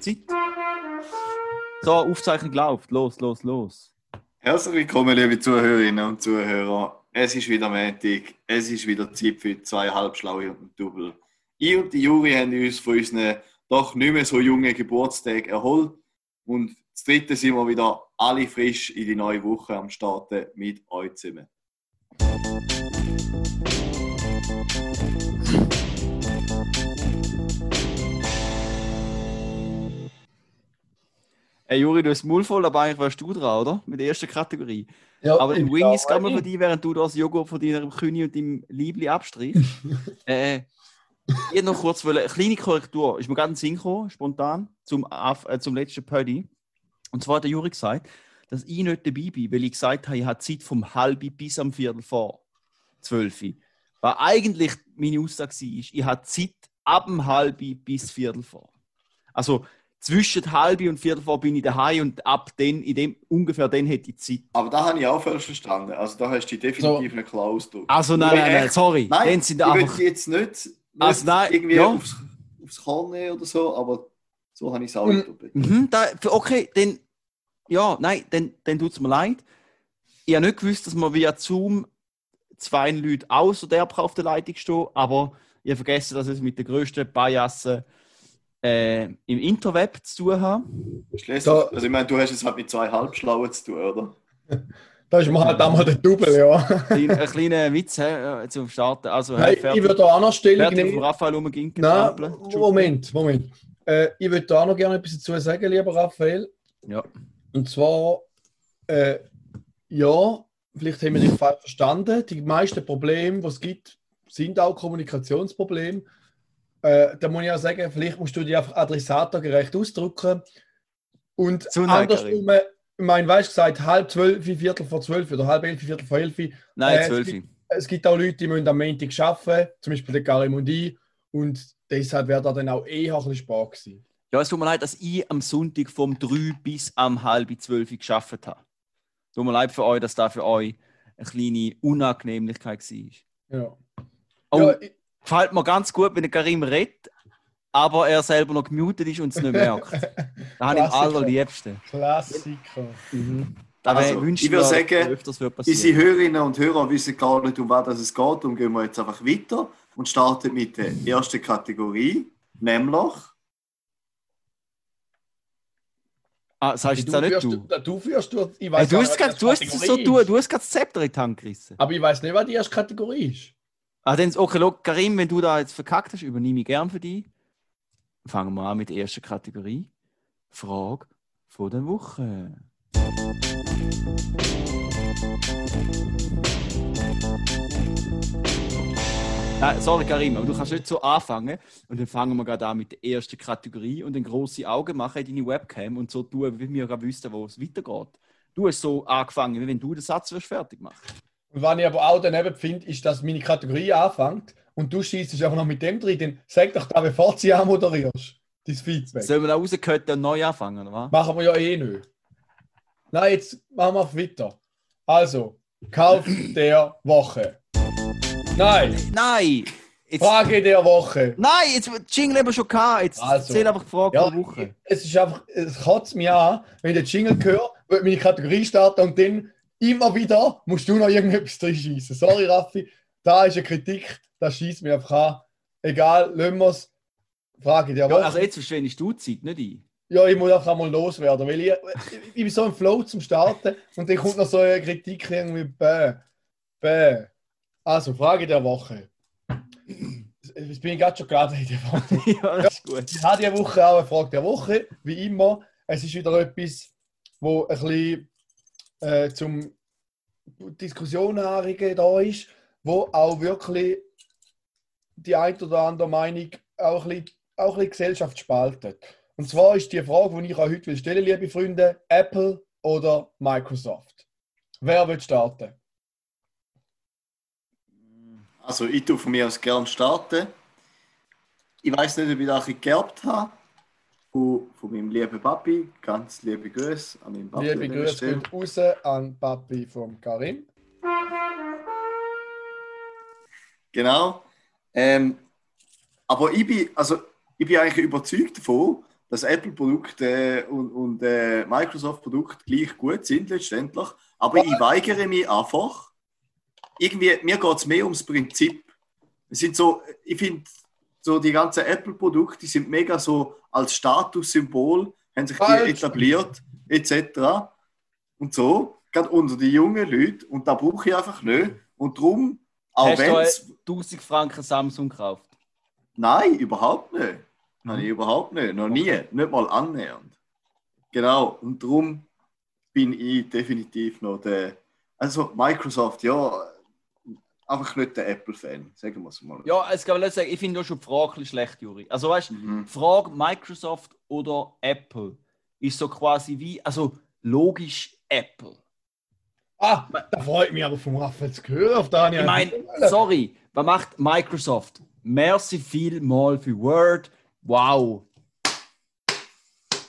Zeit. So, Aufzeichnung läuft. Los, los, los. Herzlich willkommen, liebe Zuhörerinnen und Zuhörer. Es ist wieder Montag. Es ist wieder Zeit für zwei Halbschlaue und ein Double. Ich und die Juri haben uns von unseren doch nicht mehr so jungen Geburtstag erholt. Und das dritte sind wir wieder alle frisch in die neue Woche am Starten mit euch zusammen. Hey Juri, du hast Maul voll, aber eigentlich warst du dran, oder? Mit der ersten Kategorie. Ja, aber den ich Wing ist gerade mal von dir, während du das Joghurt von deinem Kühni und deinem Liebli abstrichst. äh, ich hätte noch kurz wollen, eine kleine Korrektur. Ist mir gerade ein Sinn gekommen, spontan, zum, äh, zum letzten Pödi. Und zwar hat der Juri gesagt, dass ich nicht dabei bin, weil ich gesagt habe, ich habe Zeit vom halben bis am Viertel vor zwölf. Was eigentlich meine Aussage war, ist, ich habe Zeit ab dem halben bis Viertel vor. Also zwischen halbe und Viertel vor bin ich daheim und ab dann, in dem, ungefähr dann hätte ich Zeit. Aber da habe ich auch falsch verstanden. Also da hast du definitiv nicht klar ausgedrückt. Also nein, nein, nein, sorry. Nein, sind ich einfach, jetzt nicht, nicht Also nein, irgendwie ja. aufs, aufs Korn nehmen oder so, aber so habe ich es auch Mhm. mhm, da, okay, dann, ja, nein, dann, dann tut es mir leid. Ich habe nicht gewusst, dass man via Zoom zwei Leute außer der auf der Leitung stehen, aber ich habe vergessen, dass es mit den grössten Biasen äh, im Interweb zu tun. Schließlich, Da- also ich meine, du hast es halt mit zwei Halbschlauen zu tun, oder? Da ist mir halt einmal der Double, ja. Ein, ein kleiner Witz äh, zum Starten. Also, Hey, fertig, ich würde da auch noch Stellung von nehmen. Raphael. Nein. Moment, Moment. Äh, ich würde da noch gerne etwas dazu sagen, lieber Raphael. Ja. Und zwar, äh, ja, vielleicht haben wir dich falsch verstanden. Die meisten Probleme, die es gibt, sind auch Kommunikationsprobleme. Äh, da muss ich auch sagen, vielleicht musst du dich einfach adressatorgerecht ausdrücken. Und andersrum, ich meine, weißt du, gesagt, halb zwölf, viertel vor zwölf oder halb elf, viertel vor elf. Nein, Äh, zwölf. es es gibt auch Leute, die müssen am Montag arbeiten, zum Beispiel der Karim und ich. Und deshalb wäre da dann auch eher ein bisschen Spaß gewesen. Ja, es tut mir leid, dass ich am Sonntag vom 3 bis am halb 12 geschafft habe. Tut mir leid für euch, dass da für euch eine kleine Unangenehmlichkeit war. Ja. Oh, Ja, ich- gefällt mir ganz gut, wenn der Karim redet, aber er selber noch gemutet ist und es nicht merkt. Da habe ich am allerliebsten. Klassiker. Da Also, ich würde sagen, öfters wird Unsere. Hörerinnen und Hörer wissen gar nicht, um was es geht. Darum gehen wir jetzt einfach weiter und starten mit der ersten Kategorie, nämlich Ah, sagst du jetzt auch nicht führst, du? du, du führst du, ich Hey, weiß du gar hast, grad- du hast es so tun, du hast gerade das Zepter in die Hand gerissen. Aber ich weiß nicht, was die erste Kategorie ist. Ah, dann, okay, look, Karim, wenn du da jetzt verkackt hast, übernehme ich gern für dich. Fangen wir an mit der ersten Kategorie. Frage von der Woche. Nein, sorry Karim, aber du kannst nicht so anfangen. Und dann fangen wir gerade an mit der ersten Kategorie und dann große Augen machen in deine Webcam und so tun, wie wir gerade wüssten, wo es weitergeht. Du hast so angefangen, wie wenn du den Satz fertig machen. Und was ich aber auch daneben finde, ist, dass meine Kategorie anfängt und du schießt einfach noch mit dem drin. Dann sag doch da, bevor du sie anmoderierst, dein Feedback. Sollen wir da rausgehört und neu anfangen, oder was? Machen wir ja eh nicht. Nein, jetzt machen wir weiter. Also, Kauf der Woche. Nein, Nein! Jetzt, Frage der Woche. Nein, jetzt Jingle haben wir schon gehabt. Jetzt Also. zähl einfach die Frage Ja, der Woche. es ist einfach, es kotzt mich an, wenn ich den Jingle höre, will meine Kategorie starten und dann immer wieder musst du noch irgendetwas drin schießen. Sorry, Raffi, da ist eine Kritik, das schießt mir einfach an. Egal, lassen wir es. Frage der Ja, Woche. also jetzt verschwendest du die Zeit, nicht ich. Ja, ich muss einfach mal loswerden, weil ich, ich, ich bin so im Flow zum Starten und dann kommt noch so eine Kritik irgendwie, bäh, bäh. Also, Frage der Woche. Jetzt bin ich gerade schon geladen in der Woche. ja, das ist gut. Ich habe diese Woche auch eine Frage der Woche, wie immer. Es ist wieder etwas, wo ein bisschen äh, zum Diskussion anregen da ist, wo auch wirklich die ein oder andere Meinung auch ein bisschen, auch ein bisschen Gesellschaft spaltet. Und zwar ist die Frage, die ich euch heute will stellen, liebe Freunde, Apple oder Microsoft? Wer wird starten? Also ich tue von mir aus gern starten. Ich weiß nicht, ob ich das geerbt habe. Von, von meinem lieben Papi. Ganz liebe Grüße an meinen Papi. Liebe Grüße gehen raus an Papi vom Karim. Genau. Ähm, aber ich bin, also, ich bin eigentlich überzeugt davon, dass Apple-Produkte und, und äh, Microsoft-Produkte gleich gut sind letztendlich. Aber ich weigere mich einfach. Irgendwie, mir geht es mehr ums Prinzip. Es sind so, ich finde, so die ganzen Apple-Produkte, die sind mega so als Statussymbol, haben sich die etabliert, etc. Und so, gerade unter die jungen Leute. Und da brauche ich einfach nicht. Und darum, auch wenn es. 1000 Franken Samsung gekauft? Nein, überhaupt nicht. Nein, überhaupt nicht. Noch nie. Nicht mal annähernd. Genau. Und darum bin ich definitiv noch der. Also Microsoft, ja, einfach nicht der Apple-Fan, sagen wir es mal. Ja, es kann ich sagen, ich finde auch schon die Frage ein bisschen schlecht, Juri. Also weißt du, Mhm. die Frage Microsoft oder Apple ist so quasi wie, also logisch Apple. Ah, da freut mich aber vom Raphael zu hören, auf Daniel. Ich meine, sorry, was macht Microsoft? Merci vielmal für Word. Wow.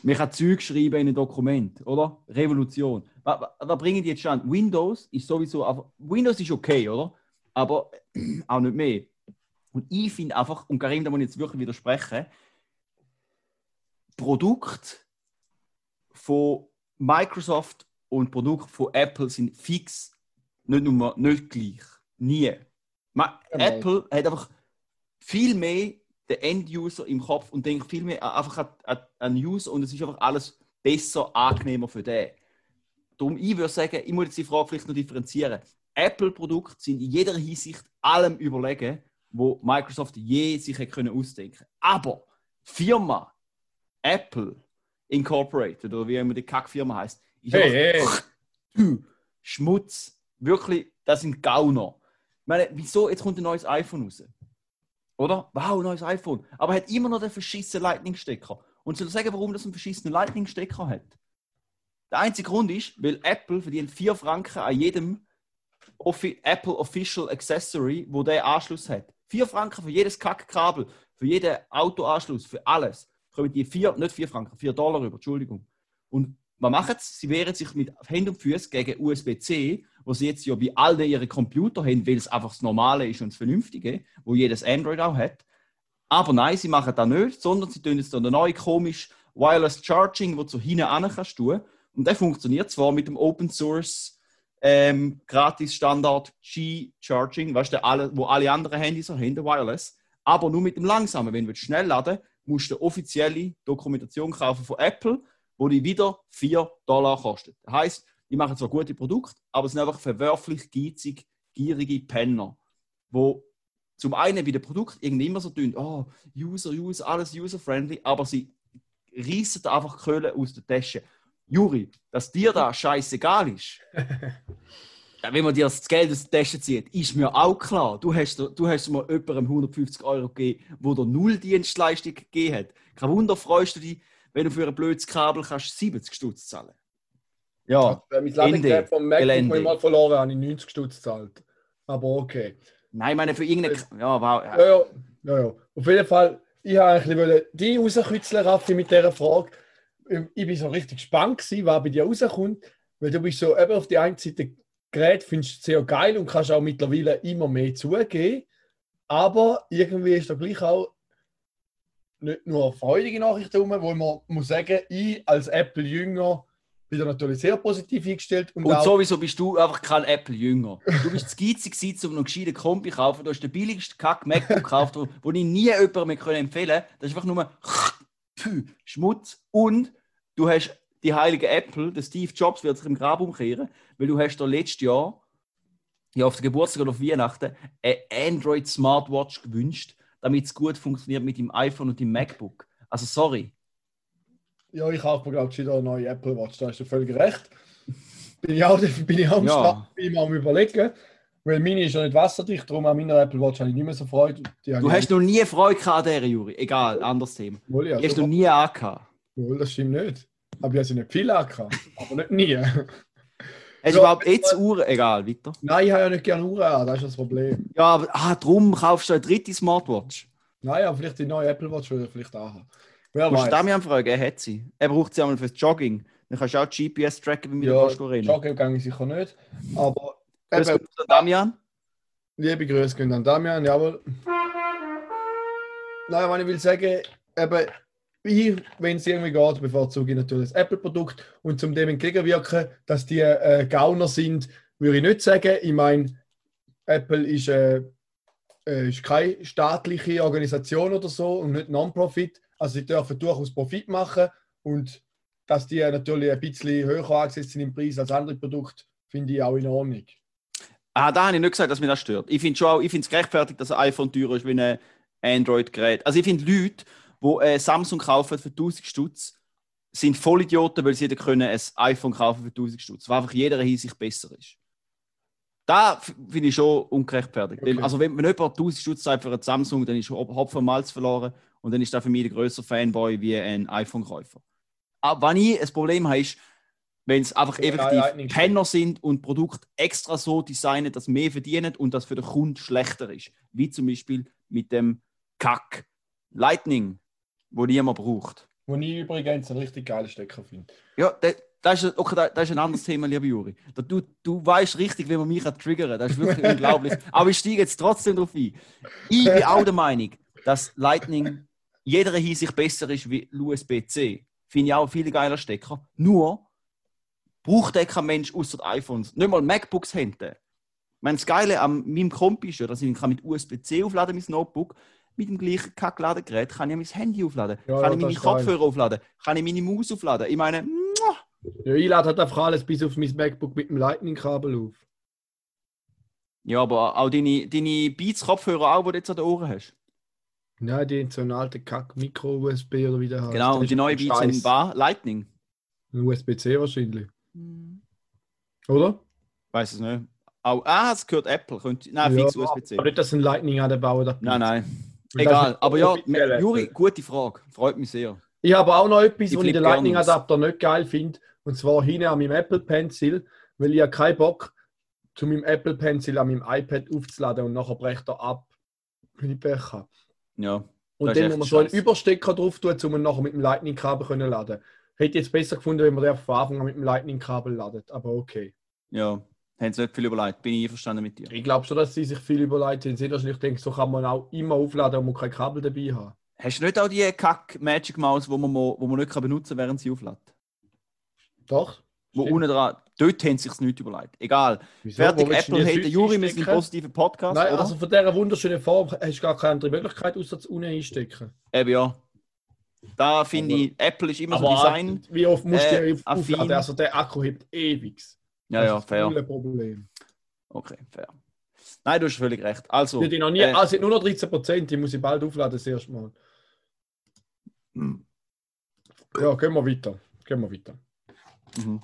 Man kann Zeug schreiben in ein Dokument, oder? Revolution. Was, was, was bringen die jetzt an? Windows ist sowieso. Windows ist okay, oder? Aber auch nicht mehr. Und ich finde einfach, und Karim, da muss ich jetzt wirklich widersprechen, Produkt von Microsoft und Produkt von Apple sind fix nicht nur nicht gleich. Nie. Ma Genau. Apple hat einfach viel mehr den End-User im Kopf und denkt viel mehr einfach an, an, an User und es ist einfach alles besser, angenehmer für den. Darum, ich würde sagen, ich muss jetzt die Frage vielleicht noch differenzieren. Apple-Produkte sind in jeder Hinsicht allem überlegen, wo Microsoft je sich hätte können ausdenken Aber Firma Apple Incorporated, oder wie immer die Kackfirma heißt, ist Hey, hey. Schmutz. Wirklich, das sind Gauner. Ich meine, wieso? Jetzt kommt ein neues iPhone raus. Oder? Wow, neues iPhone. Aber er hat immer noch den verschissenen Lightning-Stecker. Und soll sagen, warum das einen verschissenen Lightning-Stecker hat? Der einzige Grund ist, weil Apple verdient 4 Franken an jedem Offi Apple Official Accessory, wo der Anschluss hat. 4 Franken für jedes Kackkabel, für jeden Autoanschluss, für alles. Kommen die 4, nicht 4 Franken, 4 Dollar über, Entschuldigung. Und was machen sie? Sie wehren sich mit Händen und Füßen gegen USB-C, wo sie jetzt ja bei all ihre Computer haben, weil es einfach das Normale ist und das Vernünftige, wo jedes Android auch hat. Aber nein, sie machen das nicht, sondern sie tun jetzt eine neue komisch Wireless Charging, wo du hinten an kannst. Und der funktioniert zwar mit dem Open Source ähm, gratis Standard G-Charging, weißt du, alle, wo alle anderen Handys haben, der Wireless, aber nur mit dem langsamen. Wenn du schnell laden musst du offizielle Dokumentation kaufen von Apple, wo die wieder 4 Dollar kostet. Das heisst, die machen zwar gute Produkte, aber es sind einfach verwerflich, geizig, gierige Penner, wo zum einen bei dem Produkt irgendwie immer so tun, oh, User, User, alles user-friendly, aber sie reissen da einfach Köhle aus der Tasche. Juri, dass dir da scheißegal ist, ja, wenn man dir das Geld aus der Tasche zieht, ist mir auch klar. Du hast, du hast mal jemandem 150 Euro gegeben, wo der null Dienstleistung gegeben hat. Kein Wunder freust du dich, wenn du für ein blödes Kabel kannst 70 Stutz zahlen. Ja, Wenn mein Ende. vom MacBook, ich mal verloren habe, ich 90 Stutz gezahlt. Aber okay. nein, ich meine für irgendeine. Ja, wow. Ja, ja, ja, ja. Auf jeden Fall, ich wollte die rauskitzeln, Raffi, mit dieser Frage. Ich bin so richtig gespannt gewesen, was bei dir rauskommt, weil du bist so eben auf die einen Seite Gerät findest du sehr geil und kannst auch mittlerweile immer mehr zugeben, aber irgendwie ist da gleich auch nicht nur freudige Nachrichten rum, wo man muss sagen, ich als Apple-Jünger bin da natürlich sehr positiv eingestellt und, Und sowieso bist du einfach kein Apple-Jünger. Du bist zu geizig gewesen, um einen gescheiten Kombi zu kaufen. Du hast den billigsten Kack MacBook gekauft, wo, wo ich nie jemandem mehr empfehlen konnte. Das ist einfach nur Schmutz. Und du hast die heilige Apple, der Steve Jobs wird sich im Grab umkehren, weil du hast da letztes Jahr, ja auf der Geburtstag oder auf Weihnachten, eine Android Smartwatch gewünscht, damit es gut funktioniert mit dem iPhone und dem MacBook. Also sorry. ja, ich kaufe mir ich wieder eine neue Apple Watch, da hast du völlig recht. Bin ich auch, bin ich auch am Ja. Start, bin ich mal am überlegen, weil meine ist ja nicht wasserdicht, darum an meiner Apple Watch habe ich nicht mehr so Freude. Habe Du hast noch nie Freude gehabt an dieser, Juri. Egal, anderes Thema. Wohl, ja, Die hast du schon noch nie angehabt. Wohl, das stimmt nicht. Aber ich habe sie nicht viel angehabt. Aber nicht nie. Hast du überhaupt jetzt Uhren? Egal, weiter. Nein, ich habe ja nicht gerne Uhren an, das ist das Problem. Ja, aber ah, darum kaufst du eine dritte Smartwatch. Nein, aber vielleicht die neue Apple Watch würde ich vielleicht anhaben. Wer Musst du weiß. Damian fragen, er hat sie. Er braucht sie einmal fürs Jogging. Dann kannst du auch GPS tracken, wenn wir Ja, da rennen. Joggen gehe ich sicher nicht. Aber Grüß eben, Gott, Damian. liebe Grüße gehen an Damian, jawohl. Nein, was ich will sagen, eben, ich, wenn es irgendwie geht, bevorzuge ich natürlich das Apple-Produkt. Und zum dem entgegenwirken, dass die äh, Gauner sind, würde ich nicht sagen. Ich meine, Apple ist, äh, äh, ist keine staatliche Organisation oder so und nicht Non-Profit. Also sie dürfen durchaus Profit machen und dass die natürlich ein bisschen höher angesetzt sind im Preis als andere Produkte, finde ich auch in Ordnung. Ah, da habe ich nicht gesagt, dass mich das stört. Ich finde ich finde es gerechtfertigt, dass ein iPhone teurer ist wie ein Android-Gerät. Also ich finde Leute, die äh, Samsung kaufen für 1000 Stutz, sind Vollidioten, weil sie dann können ein iPhone kaufen für 1000 Stutz, weil einfach jeder Hinsicht besser ist. Da finde ich schon ungerechtfertigt. Okay. Also wenn, wenn jemand 1000 Stutz zahlt für ein Samsung, dann ist Hop- Hopfen und Malz verloren und dann ist da für mich der größere Fanboy wie ein iPhone-Käufer. Aber wenn ich ein Problem habe, ist, wenn es einfach effektiv. Penner sind und Produkt extra so designen, dass mehr verdienen und das für den Kunden schlechter ist. Wie zum Beispiel mit dem Kack Lightning, wo niemand braucht. Wo ich übrigens einen richtig geilen Stecker finde. Ja, da- das ist, okay, da- das ist ein anderes Thema, lieber Juri. Du, du weißt richtig, wie man mich kann triggern kann. Das ist wirklich unglaublich. Aber ich steige jetzt trotzdem darauf ein. Ich bin auch der Meinung, dass Lightning jeder Hinsicht besser ist wie USB-C. Finde ich auch ein viel geiler Stecker. Nur braucht der kein Mensch außer iPhones. Nicht mal MacBooks haben den. Ich meine, das Geile an meinem Kompi ist ja, dass ich ihn kann mit USB-C aufladen, mein Notebook. Mit dem gleichen Kackladegerät kann ich mein Handy aufladen, Ja, kann ja, ich meine geil. Kopfhörer aufladen, kann ich meine Maus aufladen. Ich meine, muah, Ja, ich lade halt einfach alles bis auf mein MacBook mit dem Lightning-Kabel auf. Ja, aber auch deine, deine Beats-Kopfhörer auch, die du jetzt an den Ohren hast. Nein, die haben so einen alten Kack-Micro-USB oder wie der heißt. Genau, Der und die neuen ein Beats sind Bar Lightning. Ein USB-C wahrscheinlich. Oder? Weiß es nicht. Auch, ah, es gehört Apple. Könnte, nein, fix USB-C. Aber nicht, dass ein Lightning anbauen darf. Nein, nein. Egal. Aber ja. Juri, gute Frage. Freut mich sehr. Ich habe auch noch etwas, was ich den gerne Lightning-Adapter nicht geil finde. Und zwar hinten an meinem Apple Pencil, weil ich habe keinen Bock, zu meinem Apple Pencil an meinem iPad aufzuladen und nachher brecht er ab, wenn ich Pech habe. Ja. Und dann muss man so einen. Überstecker drauf tun, um ihn nachher mit dem Lightning-Kabel können laden. Hätte ich jetzt besser gefunden, wenn man den von Anfang an mit dem Lightning-Kabel ladet. Aber okay. Ja. Haben sie nicht viel überlegt. Bin ich einverstanden mit dir. Ich glaube schon, dass sie sich viel überlegt haben. Sie wahrscheinlich denken, so kann man auch immer aufladen und man kein Kabel dabei haben. Hast du nicht auch die Kack Magic Mouse, wo man, wo man nicht kann benutzen kann, während sie auflädt? Doch. Wo Stimmt. unten dran, dort haben sie sich nicht überlegt. Egal. Wieso? Fertig, Wo Apple die hat Süße Juri, wir sind ein positiver Podcast, Nein, oder? also von dieser wunderschönen Form hast du gar keine andere Möglichkeit, außer zu unten einstecken. Eben ja. Da finde ich, Apple ist immer so Aber Design. wie oft musst du äh, die auf- aufladen? Also der Akku hebt ewig. Ja, ja, das ist fair. Das Problem. Okay, fair. Nein, du hast völlig recht. Also, die noch nie, äh, also nur noch 13 Prozent, die muss ich bald aufladen, das erste Mal. hm, Ja, gehen wir weiter. Gehen wir weiter. mhm.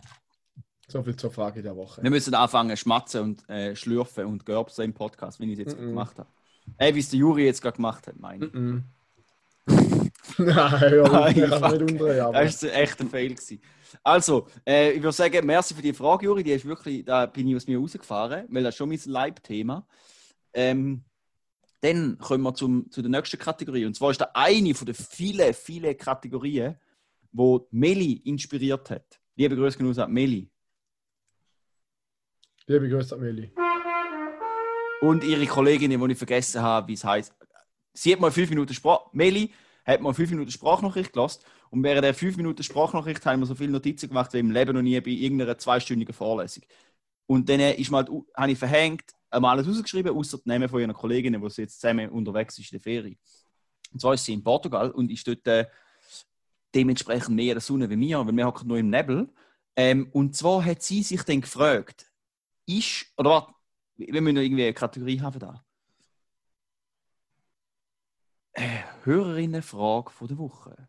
So viel zur Frage der Woche. wir müssen anfangen schmatzen und äh, schlürfen und gerbsen im Podcast, wie ich es jetzt Mhm. gemacht habe. Ey, wie es der Juri jetzt gerade gemacht hat, meine ich. Mhm. Nein, ja, Ah. Aber. Das war echt ein Fail. Gewesen. Also, äh, ich würde sagen, merci für die Frage, Juri. Die ist wirklich, da bin ich aus mir rausgefahren, weil das ist schon mein Leibthema. Ähm, dann kommen wir zum, zu der nächsten Kategorie. Und zwar ist da eine von den vielen, vielen Kategorien, wo Meli inspiriert hat. Liebe Grüße genauso an Meli. Liebe Grüße an Meli. Und ihre Kollegin, die ich vergessen habe, wie es heißt. Sie hat mal fünf Minuten Sprach. Meli hat mal fünf Minuten Sprachnachricht gelassen. Und während der fünf Minuten Sprachnachricht haben wir so viele Notizen gemacht wie im Leben noch nie bei irgendeiner zweistündigen Vorlesung. Und dann ist mal, habe ich verhängt, einmal alles rausgeschrieben, außer die Namen von ihren Kolleginnen, sie jetzt zusammen unterwegs ist in der Ferie. Und zwar ist sie in Portugal und ist dort äh, dementsprechend mehr in der Sonne wie wir, weil wir hocken nur im Nebel. Ähm, und zwar hat sie sich dann gefragt, ist, oder warte, wir müssen noch irgendwie eine Kategorie haben da. Hörerinnenfrage von der Woche.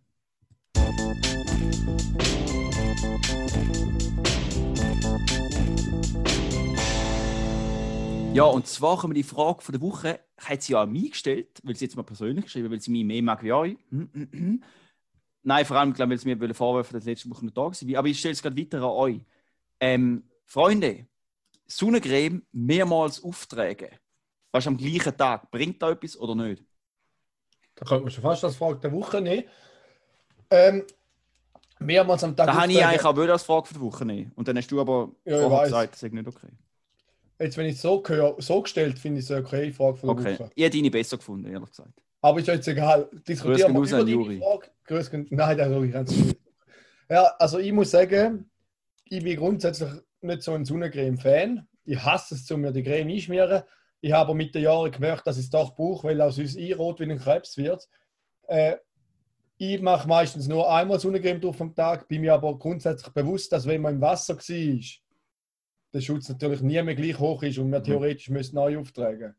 Ja, und zwar kommen die Frage von der Woche, hat sie ja an mich gestellt, weil sie jetzt mal persönlich geschrieben weil sie mich mehr mag wie euch. Nein, vor allem, glaube ich, weil sie mir vorwerfen, dass ich letzte Woche nicht da war. Aber ich stelle es gerade weiter an euch. Ähm, Freunde, Sonnencreme mehrmals auftragen, fast am gleichen Tag, bringt da etwas oder nicht? Da könnte man schon fast das Frage der Woche nehmen. Ähm, mehrmals am Tag. Da habe ich eigentlich auch als Frage für die Woche nehmen. Und dann hast du aber Ja, vorher gesagt, das ist nicht okay. Jetzt, wenn ich es so höre, so gestellt, finde ich es eine okay Frage von der Okay, Woche. ich hätte deine besser gefunden, ehrlich gesagt. Aber ist ja jetzt egal. Diskutieren wir über Juri. Frage. grüß. Nein, das ich ganz nicht. Ja, also ich muss sagen, ich bin grundsätzlich nicht so ein Sonnencreme-Fan. Ich hasse es, um mir die Creme einschmieren. Ich habe mit den Jahren gemerkt, dass ich es doch brauche, weil aus uns einrot wie ein Krebs wird. Äh, ich mache meistens nur einmal Sonnencreme durch am Tag, bin mir aber grundsätzlich bewusst, dass wenn man im Wasser war, der Schutz natürlich nie mehr gleich hoch ist und wir theoretisch müssen neu auftragen.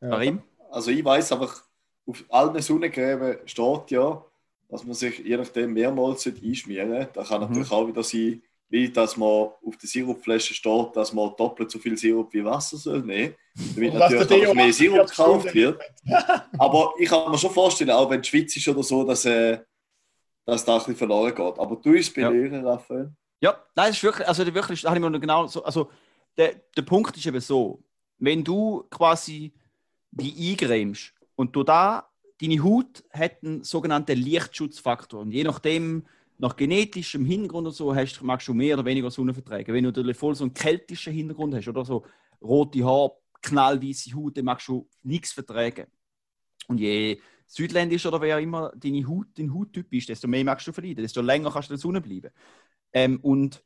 Ja. Karim? Also ich weiß einfach, auf allen Sonnencreme steht ja, dass man sich je nachdem mehrmals einschmieren sollte. Da kann natürlich mhm. auch wieder sein, wie dass man auf der Sirupflasche steht, dass man doppelt so viel Sirup wie Wasser soll nehmen, damit natürlich auch mehr Sirup gekauft wird. Aber ich kann mir schon vorstellen, auch wenn es Schweiz ist oder so, dass, äh, dass da ein bisschen verloren geht. Aber du bist belehren, ja. Raphael. Ja, nein, ist wirklich, also wirklich, da habe ich mir noch genau so, also der, der Punkt ist eben so, wenn du quasi die eingrämst und du da, deine Haut hat einen sogenannten Lichtschutzfaktor und je nachdem, nach genetischem Hintergrund und so hast, magst du mehr oder weniger Sonne vertragen. Wenn du natürlich voll so einen keltischen Hintergrund hast oder so rote Haare, knallweiße Haut, dann magst du nichts vertragen. Und je südländischer oder wer immer deine Haut, dein Hauttyp ist, desto mehr magst du verlieren, desto länger kannst du in der Sonne bleiben. Ähm, und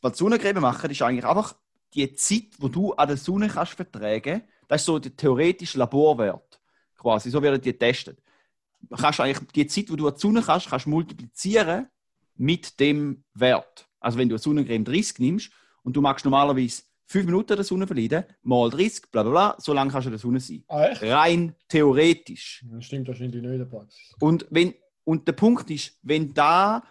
was Sonnencreme machen, ist eigentlich einfach die Zeit, wo du an der Sonne kannst vertragen, das ist so der theoretische Laborwert. Quasi, so werden die getestet kannst eigentlich die Zeit, wo du an die Sonne kannst, kannst multiplizieren mit dem Wert. Also wenn du eine Sonnencreme 30 nimmst und du magst normalerweise 5 Minuten der Sonne verleiden, mal 30, bla bla bla, so lange kannst du in der Sonne sein. Ah? Rein theoretisch. Das stimmt wahrscheinlich nicht in der Praxis. Und, wenn, und der Punkt ist, wenn da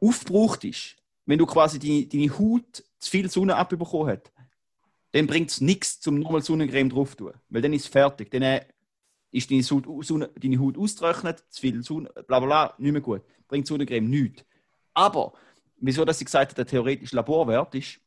aufgebraucht ist, wenn du quasi deine, deine Haut zu viel Sonne abbekommen hast, dann bringt es nichts, zum nochmal Sonnencreme drauf zu tun. Weil dann ist es fertig. Dann äh, ist deine Haut, Sonne, deine Haut austrocknet, zu viel Sonne, bla bla bla, nicht mehr gut. Bringt Sonnencreme nichts. Aber, wieso dass ich gesagt habe, der theoretische Laborwert ist,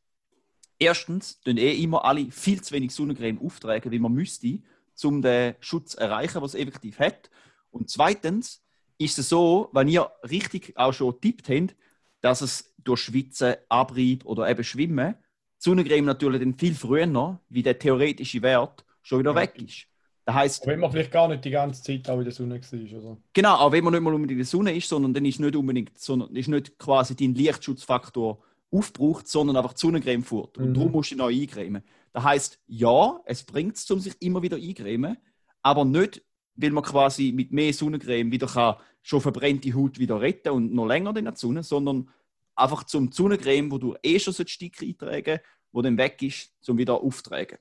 erstens tun eh immer alle viel zu wenig Sonnencreme auftragen, wie man müsste, um den Schutz zu erreichen, was es effektiv hat. Und zweitens ist es so, wenn ihr richtig auch schon tippt habt, dass es durch Schwitzen, Abrieb oder eben Schwimmen, Sonnencreme natürlich dann viel früher, wie der theoretische Wert, schon wieder ja. weg ist. Das heisst, wenn man vielleicht gar nicht die ganze Zeit auch in der Sonne war. Oder? Genau, aber wenn man nicht mal unbedingt in der Sonne ist, sondern dann ist nicht unbedingt, sondern ist nicht quasi dein Lichtschutzfaktor aufgebraucht, sondern einfach die Sonnencreme fährt. Und mhm. darum musst du neu eincremen. Das heisst, ja, es bringt es, um sich immer wieder eincremen, aber nicht, weil man quasi mit mehr Sonnencreme wieder kann, schon verbrennte Haut wieder retten und noch länger in der Sonne, sondern einfach zum Sonnencreme, wo du eh schon so ein Stück eintragen, wo dann weg ist, zum wieder auftragen.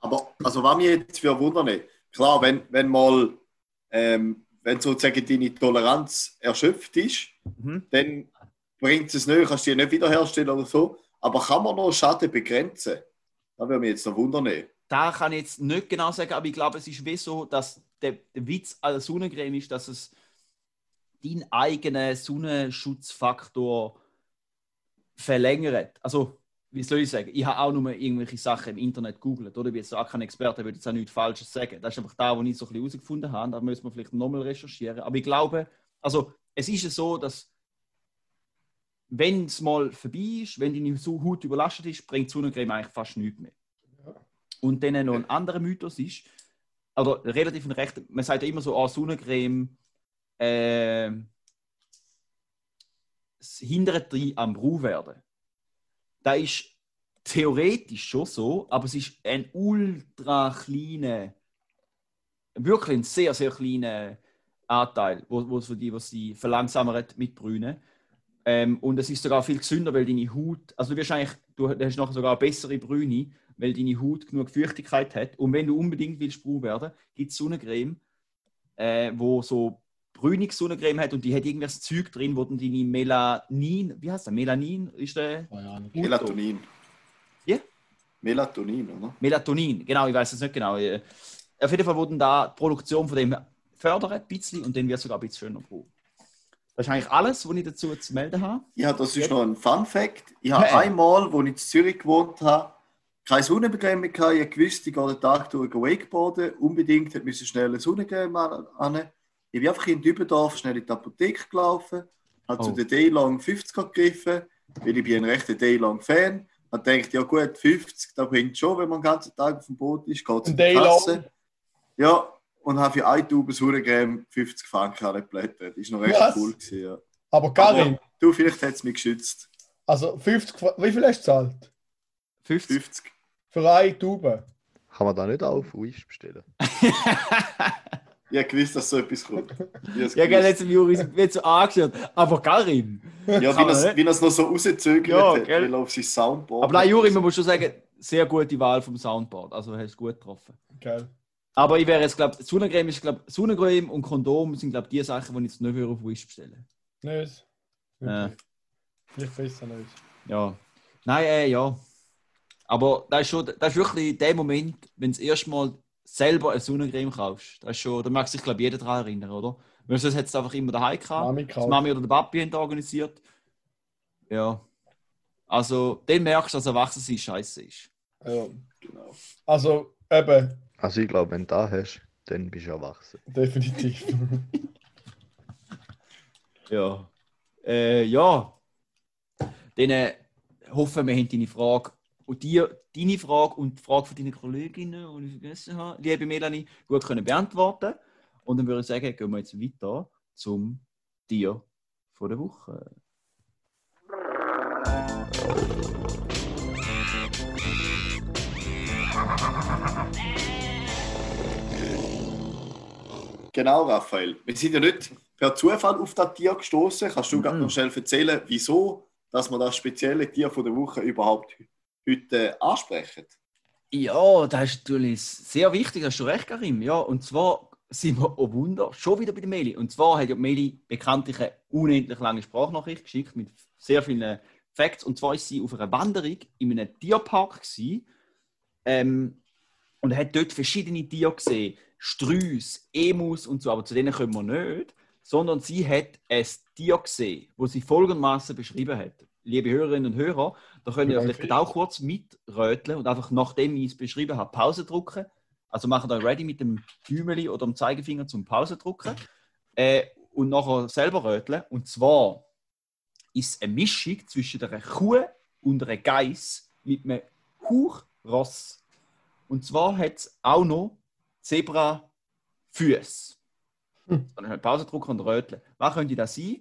Aber also was mich jetzt für wundern klar, wenn, wenn mal ähm, wenn sozusagen deine Toleranz erschöpft ist, mhm. dann bringt es nicht, kannst du die nicht wiederherstellen oder so. Aber kann man noch Schaden begrenzen? Da würde mich jetzt noch wundern. Da kann ich jetzt nicht genau sagen, aber ich glaube, es ist wie so, dass der, der Witz an der Sonnencreme ist, dass es deinen eigenen Sonnenschutzfaktor verlängert. Also wie soll ich sagen, ich habe auch nur irgendwelche Sachen im Internet gegoogelt, oder? Ich bin jetzt auch kein Experte, würde jetzt auch nichts Falsches sagen. Das ist einfach da, wo ich so ein bisschen herausgefunden habe. Da müssen wir vielleicht nochmal recherchieren. Aber ich glaube, also es ist so, dass wenn es mal vorbei ist, wenn deine Haut überlastet ist, bringt Sonnencreme eigentlich fast nichts mehr. Und dann noch ein anderer Mythos ist, oder relativ ein recht, man sagt ja immer so, oh, Sonnencreme äh, hindert dich am werden da ist theoretisch schon so, aber es ist ein ultra kleiner, wirklich ein sehr, sehr kleiner Anteil, wo, wo die, was die verlangsamt mit Brünen. Ähm, und es ist sogar viel gesünder, weil deine Haut, also du, wirst eigentlich, du hast nachher sogar bessere Brüne, weil deine Haut genug Feuchtigkeit hat. Und wenn du unbedingt willst braun werden, gibt es Sonnencreme, äh, wo so brünig Sonnencreme hat und die hat irgendwas Zeug drin, wo dann deine Melanin, wie heißt das? Melanin ist der? Oh ja, Melatonin. Ja? Melatonin, oder? Melatonin, genau, ich weiß es nicht genau. Äh, auf jeden Fall wurden da die Produktion von dem fördern ein bisschen und dann wird sogar ein bisschen schöner braun. Das ist eigentlich alles, was ich dazu zu melden habe. Ja, das ist noch ein Fun Fact. Ich habe hey. einmal, als ich in Zürich gewohnt habe, keine Sonnencreme mehr gehabt. Ich wusste, ich gehe den Tag durch Wakeboarden. Unbedingt musste schnell eine Sonnencreme an. Ich bin einfach in Dübendorf schnell in die Apotheke gelaufen, habe oh. zu der Daylong 50 gegriffen, weil ich bin ein rechter Daylong-Fan. Und denkt, ja gut, 50, da bringt schon, wenn man den ganzen Tag auf dem Boot ist, geht die Kasse. Ja, und habe für eine Tube Sauercreme 50 Franken angeplättet. Das war noch recht Was? cool. Gewesen, ja. Aber Karin, Aber du, vielleicht hat es mich geschützt. also 50, Qu- wie viel hast du gezahlt? 50. 50. Für eine Tube? Kann man da nicht auch auf Wish bestellen? Ich habe gewusst, dass so etwas kommt. Ich ja, gell, jetzt im Juri wird so angeschaut. Aber Karim. ja, wie er es noch so rausgezögert Ja, hat, gell. weil er auf sein Soundboard. Aber nein, Juri, man muss schon sagen, sehr gute Wahl vom Soundboard. Also hast du gut getroffen. Geil. Aber ich wäre jetzt, glaube Sonnencreme ist, glaube Sonnencreme und Kondom sind, glaube die Sachen, die ich jetzt nicht würde auf Wish bestellen Nicht? Ja. Vielleicht besser nicht. Ja. Nein, äh, ja. Aber das ist, schon, das ist wirklich der Moment, wenn du das erste Mal selber eine Sonnencreme kaufst. Das ist schon, da mag sich, glaube ich, jeder daran erinnern, oder? Weil sonst hat es einfach immer daheim gehabt. Mami Das. Mami oder der Papi haben organisiert. Ja. Also, dann merkst du, dass erwachsen sein scheiße ist. Ja. Genau. Also, eben, Also ich glaube, wenn du das hast, dann bist du erwachsen. definitiv. Ja. Äh, ja. Dann äh, hoffen wir, haben deine Frage und die, deine Frage und die Frage von deinen Kolleginnen, die ich vergessen habe, liebe Melanie, gut können beantworten. Und dann würde ich sagen, gehen wir jetzt weiter zum Tier von der Woche. Genau, Raphael. Wir sind ja nicht per Zufall auf das Tier gestoßen. Kannst du Mhm. gerade noch schnell erzählen, wieso dass wir das spezielle Tier von der Woche überhaupt heute ansprechen? Ja, das ist natürlich sehr wichtig, hast du recht, Karim. Ja, und zwar sind wir, oh Wunder, schon wieder bei der Meli. Und zwar hat ja Meli bekanntlich eine unendlich lange Sprachnachricht geschickt mit sehr vielen Facts. Und zwar ist sie auf einer Wanderung in einem Tierpark gewesen, ähm, und hat dort verschiedene Tiere gesehen. Strüs, Emus und so, aber zu denen kommen wir nicht. Sondern sie hat ein Tier gesehen, wo sie folgendermaßen beschrieben hat. Liebe Hörerinnen und Hörer, da können ihr Danke. vielleicht auch kurz mitröteln und einfach nachdem ich es beschrieben habe, Pause drücken. Also macht euch ready mit dem Däumeli oder dem Zeigefinger zum Pause drücken. Äh, und nachher selber röteln. Und zwar ist es eine Mischung zwischen einer Kuh und einer Geiss mit einem Hauchross. Und zwar hat es auch noch Zebra-Füße. Dann halt Pause drücken und röteln. Was könnte das sein?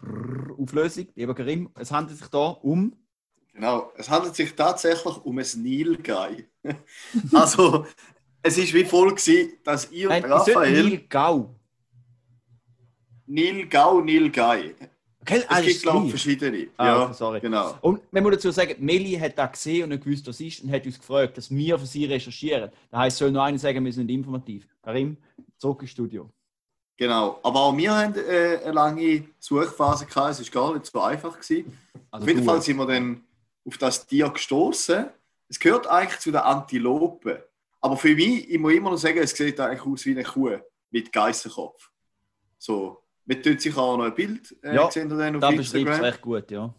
Brrr, Auflösung, lieber Karim. Es handelt sich da um. Genau, es handelt sich tatsächlich um ein Nilgei. also, es ist wie voll gewesen, dass ich und Nein, Raphael Nilgau. Nilgau, Nilgei. Gell? Es Ah, gibt, glaube ich, verschiedene. Ah, ja, okay, sorry. genau. Und man muss dazu sagen, Meli hat das gesehen und nicht gewusst, was es ist, und hat uns gefragt, dass wir für sie recherchieren. Das heisst, soll nur einer sagen, wir sind informativ. Karim, zurück ins Studio. Genau. Aber auch wir haben äh, eine lange Suchphase gehabt. Es war gar nicht so einfach. Gewesen. Also auf jeden. Fall sind wir dann auf das Tier gestoßen. Es gehört eigentlich zu den Antilopen. Aber für mich, ich muss immer noch sagen, es sieht eigentlich aus wie eine Kuh mit Geissenkopf. So. Wir tun sich auch noch ein Bild äh, Ja, sehen dann auf Da Instagram. recht gut, ja.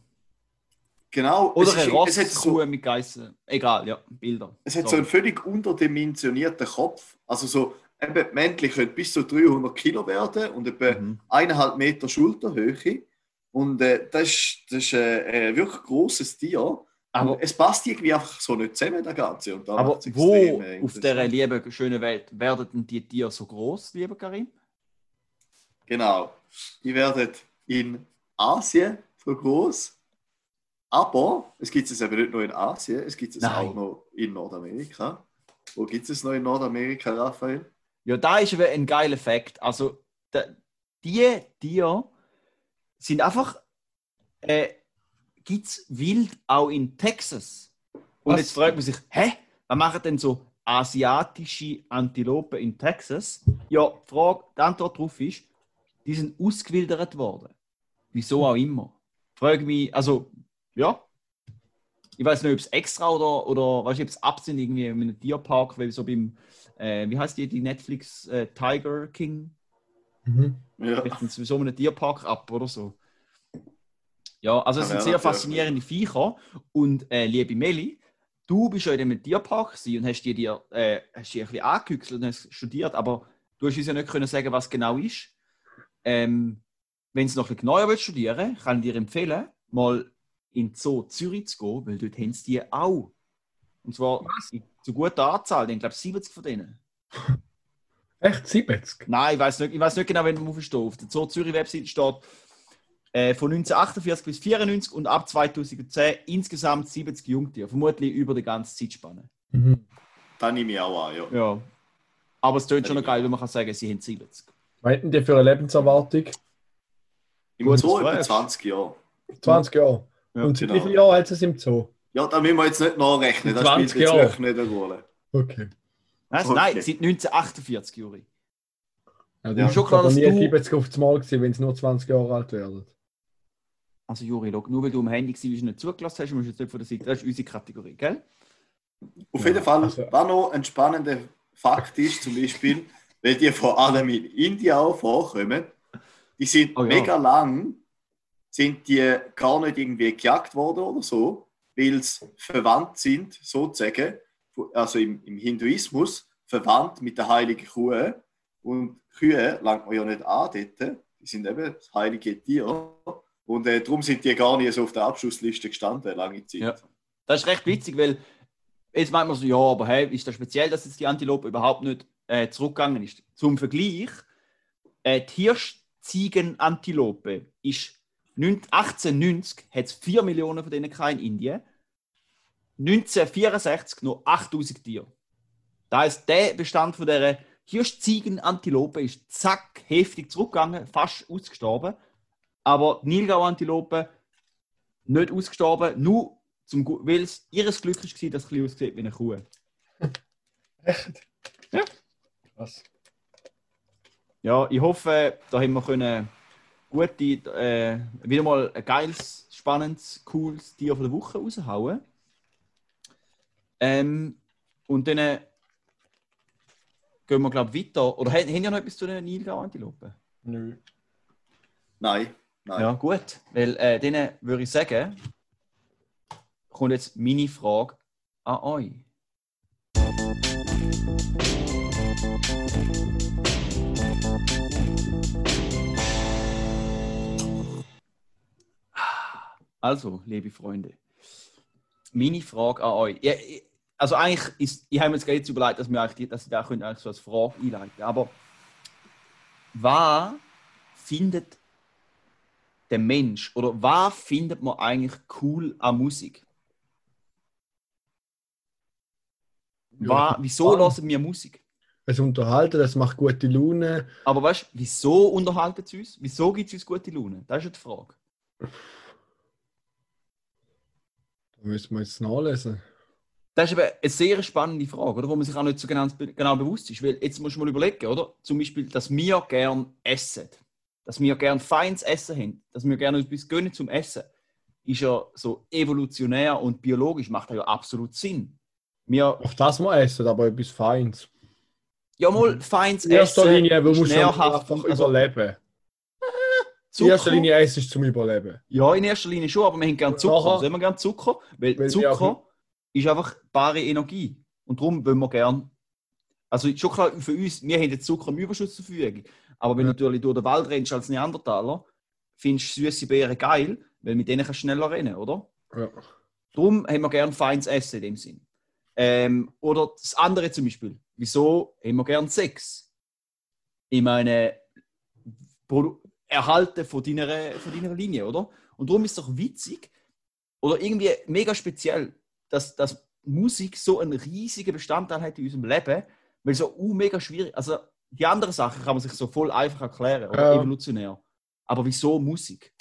Genau. Oder es, ein ist, es hat Rosskuh so, mit Geissen. Egal, ja, Bilder. es hat so Sorry. einen völlig unterdimensionierten Kopf. Also so, eben, männlich könnte bis zu 300 Kilo werden und etwa Mhm. eineinhalb Meter Schulterhöhe. Und äh, das ist, das ist äh, ein wirklich grosses Tier. Aber, Und es passt irgendwie einfach so nicht zusammen, das Ganze. Und aber wo äh, auf dieser lieben, schönen Welt werden denn die Tiere so groß, lieber Karim? Genau. Die werden in Asien so groß. Aber es gibt es eben nicht nur in Asien, es gibt es Nein. auch noch in Nordamerika. Wo gibt es noch in Nordamerika, Raphael? Ja, da ist eben ein geiler Fakt. Also, die Tiere sind einfach. Äh, Gibt es wild auch in Texas? Und Was? jetzt fragt man sich, hä? Was machen denn so asiatische Antilopen in Texas? Ja, die, Frage, die Antwort darauf ist, die sind ausgewildert worden. Wieso auch immer. Frage mich, also, ja. Ich weiß nicht, ob es extra oder, oder weißt du, ob es absinnt irgendwie in einem Tierpark, weil so beim, äh, wie heißt die, die Netflix äh, Tiger King? Mhm. Ja. Sie so einem Tierpark ab oder so. Ja, also es Ja, sind sehr faszinierende Viecher. Und äh, liebe Meli, du bist ja in einem Tierpark und hast dir, dir, äh, hast dir ein bisschen angehückelt und hast studiert, aber du hast uns ja nicht können sagen, was genau ist. Ähm, wenn du noch ein bisschen genauer willst studieren kann ich dir empfehlen, mal in den Zoo Zürich zu gehen, weil dort haben sie die auch. Und zwar zu guter Anzahl, ich glaube 70 von denen. Echt 70? Nein, ich weiß nicht, ich weiß nicht genau, wenn man aufsteht. Auf der Zoo Zürich Webseite steht äh, von 1948 bis 94 und ab 2010 insgesamt 70 Jungtiere. Vermutlich über die ganze Zeitspanne. Mhm. Da nehme ich auch an, ja. Ja. Aber es tönt schon noch geil, wenn man kann sagen, sie haben 70. Was hätten die für eine Lebenserwartung? Im Gut, Zoo etwa fragst. 20 Jahre. 20 Jahre. Ja, Und genau. wie vielen Jahren hat es im Zoo? Ja, da müssen wir jetzt nicht nachrechnen. Das 20 spielt jetzt nicht eine Rolle. Okay. Was? Okay. Nein, seit 1948, Juri. Ja, Ja, schon klar, dass nie du- 70 auf das Mal gewesen, wenn sie nur 20 Jahre alt werden. Also Juri, schau, nur weil du am Handy warst und nicht zugelassen hast, musst du jetzt nicht von der Seite. Das ist unsere Kategorie, gell? Auf Ja, jeden Fall, also- was noch ein spannender Fakt ist, zum Beispiel, weil die vor allem in Indien auch vorkommen, die sind Oh ja. mega lang, sind die gar nicht irgendwie gejagt worden oder so, weil sie verwandt sind, sozusagen, also im, im Hinduismus, verwandt mit der heiligen Kuh. Und Kühe langt man ja nicht an dort, die sind eben das heilige Tier. Und äh, darum sind die gar nicht so auf der Abschlussliste gestanden, lange Zeit. Ja. Das ist recht witzig, weil jetzt meint man so, ja, aber hey, ist das speziell, dass jetzt die Antilope überhaupt nicht äh, zurückgegangen ist? Zum Vergleich, äh, die Hirschziegenantilope ist 9 1890 hat es 4 Millionen von denen in Indien. 1964 nur 8000 Tiere. Das heißt, der Bestand von der Hirschziegenantilope ist zack, heftig zurückgegangen, fast ausgestorben. Aber die Nilgau-Antilope nicht ausgestorben, nur zum, weil es ihres Glück war, dass es ein aussieht wie eine Kuh. Echt? Ja. Krass. Ja, ich hoffe, da haben wir können gute, äh, wieder mal ein geiles, spannendes, cooles Tier von der Woche raushauen. Ähm, und dann äh, gehen wir, glaube ich, weiter. Oder haben, haben ja noch etwas zu den Nilgau-Antilopen? Nö. Nein, nein. Ja, gut. Weil äh, dann würde ich sagen, kommt jetzt meine Frage an euch. Also, liebe Freunde, meine Frage an euch. Ja, also eigentlich ist, ich habe mir jetzt gerade jetzt überlegt, dass, wir eigentlich, dass ich da könnte eigentlich so als Frage einleiten Aber was findet der Mensch oder was findet man eigentlich cool an Musik? Was, wieso hören wir Musik? Es unterhalten, das macht gute Laune. Aber weißt du, wieso unterhalten sie uns? Wieso gibt es uns gute Laune? Das ist ja die Frage. Müssen wir jetzt nachlesen. Das ist eben eine sehr spannende Frage, oder? wo man sich auch nicht so genau, genau bewusst ist. Weil jetzt musst du mal überlegen, oder? Zum Beispiel, dass wir gern essen. Dass wir gern feines Essen haben. Dass wir gerne etwas gönnen zum Essen. Ist ja so evolutionär und biologisch macht ja absolut Sinn. Wir, Auch das mal essen, aber etwas Feins. ja, mal feines In erster Essen. Linie, musst nährhaft, einfach also überleben. In Zucker, erster Linie essen ist zum Überleben. Ja, in erster Linie schon, aber wir haben gerne Zucker. Nachher- haben wir gerne Zucker? Weil, Weil Zucker ist einfach bare Energie. Und darum wollen wir gerne. Also schon klar, für uns, wir haben jetzt Zucker im Überschuss zur Verfügung. Aber wenn Ja. du natürlich durch den Wald rennst als Neandertaler, findest du süße Beeren geil, weil mit denen kannst du schneller rennen, oder? Ja. Darum haben wir gerne feines Essen in dem Sinn. Ähm, oder das andere zum Beispiel. Wieso haben wir gern Sex? Ich meine, Produ- erhalten von deiner, von deiner Linie, oder? Und darum ist es doch witzig oder irgendwie mega speziell, dass, dass Musik so einen riesigen Bestandteil hat in unserem Leben, weil so uh, mega schwierig. Also die anderen Sachen kann man sich so voll einfach erklären, oder Ja. evolutionär. Aber wieso Musik?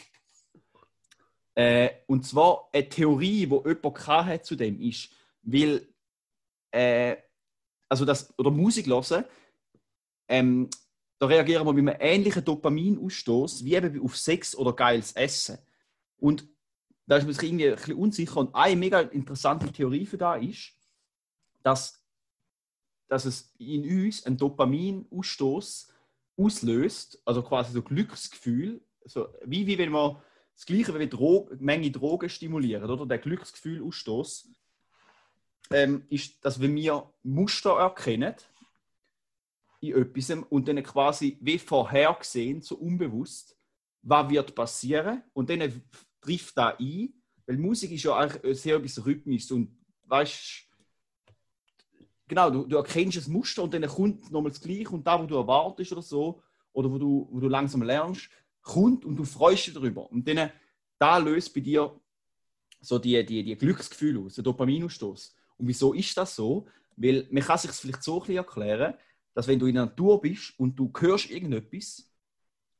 Äh, und zwar eine Theorie, die jemand hat zu dem ist, weil äh, also das, oder Musik hören, ähm, da reagieren wir mit einem ähnlichen Dopaminausstoß wie eben auf Sex oder geiles Essen. Und da ist man sich irgendwie ein bisschen unsicher. Und eine mega interessante Theorie für da ist, dass, dass es in uns einen Dopaminausstoß auslöst, also quasi so Glücksgefühl, so, wie, wie wenn man das Gleiche wie Dro Menge Drogen stimulieren, oder? Der Glücksgefühlausstoß ähm, ist, dass wenn wir Muster erkennen in etwas und dann quasi wie vorhergesehen, so unbewusst, was wird passieren und dann trifft da ein, weil Musik ist ja eigentlich sehr etwas Rhythmisches und weißt genau, du, du erkennst das Muster und dann kommt nochmal das Gleiche und da, wo du erwartest oder so, oder wo du, wo du langsam lernst, kommt und du freust dich darüber. Und dann, da löst bei dir so die, die, die Glücksgefühle aus, der Dopaminausstoß. Und wieso ist das so? Weil man kann sich vielleicht so ein bisschen erklären, dass wenn du in der Natur bist und du hörst irgendetwas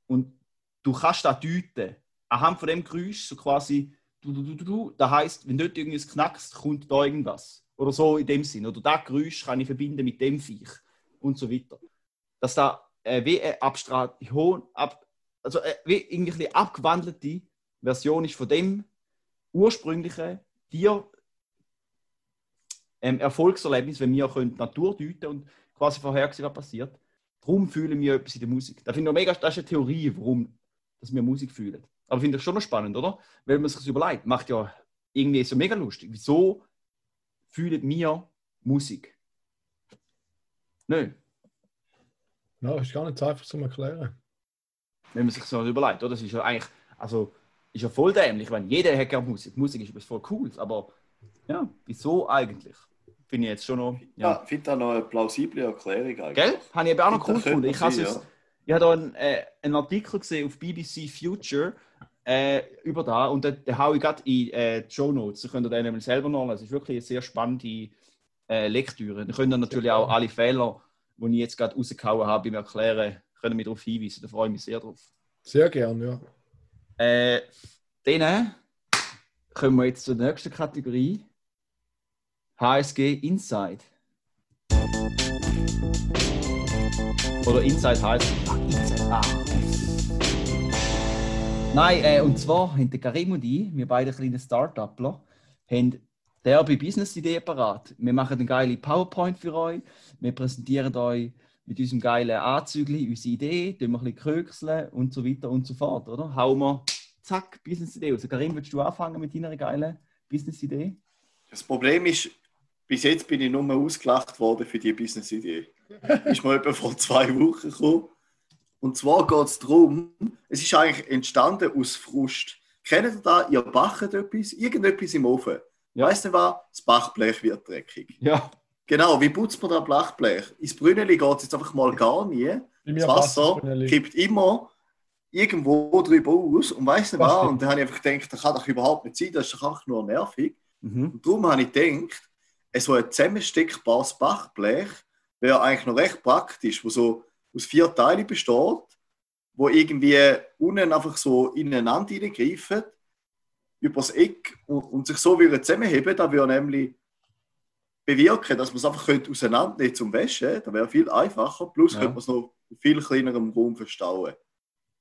und du kannst das deuten, anhand von dem Geräusch, so quasi, du, du, du, du, das heisst, wenn dort irgendwas knackst, kommt da irgendwas. Oder so in dem Sinn. Oder das Geräusch kann ich verbinden mit dem Viech und so weiter. Dass da äh, wie eine Abstraktion, ab, also äh, wie irgendwie eine abgewandelte Version ist von dem ursprünglichen Tier ähm, Erfolgserlebnis, wenn wir die Natur deuten und quasi vorhersehen, was passiert. Darum fühlen wir etwas in der Musik. Da finde ich mega, das ist eine Theorie, warum dass wir Musik fühlen. Aber finde ich schon noch spannend, oder? Weil man sich das überlegt, macht ja irgendwie so mega lustig. Wieso fühlen wir Musik? Nö, Ja, ist gar nicht so einfach zu erklären. wenn man sich so überlegt, oder? Das ist ja eigentlich, also, ist ja voll dämlich. Ich meine, jeder hat gerne Musik. Musik ist etwas voll Cooles, aber ja, wieso eigentlich? Finde ich jetzt schon noch. Ja, Ja. ich finde da noch eine plausible Erklärung eigentlich. Gell? Habe ich eben auch noch cool gefunden. Ich habe sein, ja. ich habe da einen, äh, einen Artikel gesehen auf BBC Future äh, über da und den, den haue ich gerade in äh, die Show Notes. Da könnt ihr den nämlich selber nachlesen. Es ist wirklich eine sehr spannende äh, Lektüre. Da könnt ihr natürlich auch alle Fehler, die ich jetzt gerade rausgehauen habe, beim Erklären, können wir darauf hinweisen. Da freue ich mich sehr drauf. Sehr gern, ja. Äh, dann kommen wir jetzt zur nächsten Kategorie. HSG Inside. Oder Inside HSG. Ah, Inside. Ah. Nein, äh, und zwar haben Karim und ich, wir beide kleine Start-Upler, haben derbe Business-Idee parat. Wir machen eine geile PowerPoint für euch. Wir präsentieren euch mit unserem geilen Anzügli unsere Idee, tun wir ein bisschen krökseln und so weiter und so fort, oder? Hauen wir, zack, Business-Idee raus. Karim, willst du anfangen mit deiner geilen Business-Idee? Das Problem ist, bis jetzt bin ich nur ausgelacht worden für die Business-Idee. ist mir etwa vor zwei Wochen gekommen. Und zwar geht es darum, es ist eigentlich entstanden aus Frust. Kennt ihr da, ihr backt etwas, irgendetwas im Ofen. Ja. Weißt du was? Das Backblech wird dreckig. Ja. Genau, wie putzt man das Blechblech? Ins Brünneli geht es jetzt einfach mal gar nie. Das Wasser kippt immer irgendwo drüber aus und weißt du was? Und dann habe ich einfach gedacht, das kann doch überhaupt nicht sein, das ist doch einfach nur nervig. Mhm. Und darum habe ich gedacht, so ein zusammensteckbares Backblech wäre eigentlich noch recht praktisch, wo so aus vier Teilen besteht, wo irgendwie unten einfach so ineinander hineingreifen, übers Eck und, und sich so würden zusammenheben, da würde nämlich bewirken, dass man es einfach könnte auseinandernehmen zum Waschen. Das wäre viel einfacher. Plus Ja. könnte man es noch in viel kleinerem Raum verstauen.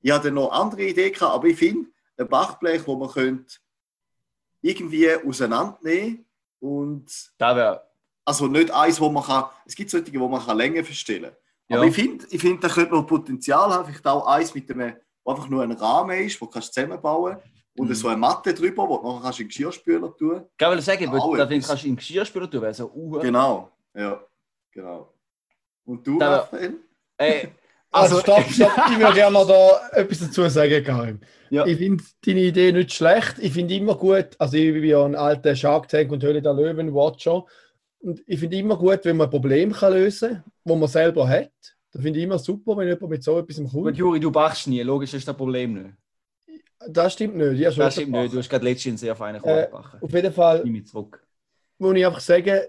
Ich hatte noch andere Ideen, gehabt, aber ich finde, ein Backblech, wo man könnte irgendwie auseinandernehmen und Da wäre. also nicht eins, wo man kann, es gibt solche, wo man kann Länge verstellen Ja. Aber ich finde, ich find, da könnte noch Potenzial haben, vielleicht auch eins mit dem, wo einfach nur ein Rahmen ist, wo du kannst zusammenbauen und Mhm. so eine Matte drüber, wo du nachher kannst in den Geschirrspüler tun Ich will sagen, weil da kannst du im Geschirrspüler tun, wäre so uh, Genau, ja, genau. Und du, Da- Raphael? äh, Also, stopp, stopp, ich würde gerne noch da etwas dazu sagen, Karim. Ja. Ich finde deine Idee nicht schlecht. Ich finde immer gut, also ich bin ja ein alter Shark Tank und Höhle der Löwen Watcher. Und ich finde immer gut, wenn man ein Problem kann lösen kann, das man selber hat. Das finde ich immer super, wenn jemand mit so etwas Gut, kommt. Juri, du bachst nie. Logisch ist das Problem nicht. Das stimmt nicht. Ich Das stimmt nicht. Du hast gerade letztens sehr feinen Kuchen Äh. Auf jeden Fall mich zurück. muss ich einfach sagen,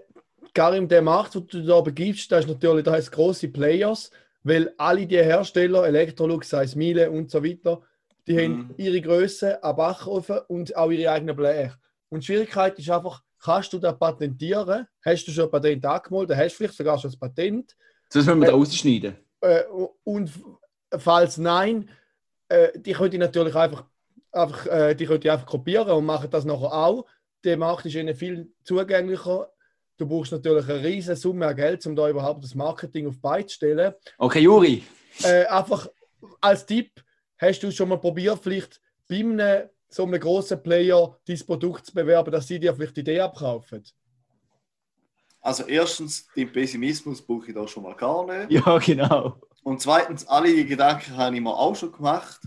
Karim, der Markt, den du da begibst, da ist natürlich, da heißt große Players, weil alle die Hersteller, Electrolux, sei es Miele und so weiter, die haben Mhm. ihre Größe am Backofen und auch ihre eigenen Blech. Und die Schwierigkeit ist einfach, kannst du das patentieren? Hast du schon ein Patent angemeldet? Hast du vielleicht sogar schon das Patent? Sonst müssen wir da rausschneiden. Äh, und falls nein, äh, die könnt ihr natürlich einfach, einfach, äh, die könnt ihr einfach kopieren und machen das nachher auch. Der Markt ist ihnen viel zugänglicher. Du brauchst natürlich eine riesige Summe an Geld, um da überhaupt das Marketing auf die Beine zu stellen. Okay, Juri. Äh, einfach als Tipp, hast du schon mal probiert, vielleicht bei einem, so einem grossen Player dein Produkt zu bewerben, dass sie dir vielleicht die Idee abkaufen? Also erstens, den Pessimismus brauche ich da schon mal gar nicht. Ja, genau. Und zweitens, alle die Gedanken habe ich mir auch schon gemacht.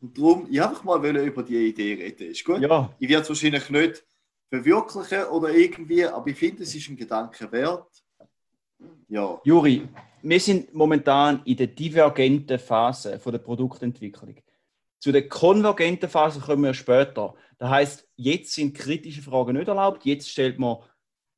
Und darum, ich einfach mal über die Idee reden. Ist gut? Ja. Ich werde es wahrscheinlich nicht verwirklichen oder irgendwie, aber ich finde, es ist ein Gedanke wert. Ja. Juri, wir sind momentan in der divergenten Phase von der Produktentwicklung. Zu der konvergenten Phase kommen wir später. Das heißt, jetzt sind kritische Fragen nicht erlaubt. Jetzt stellt man,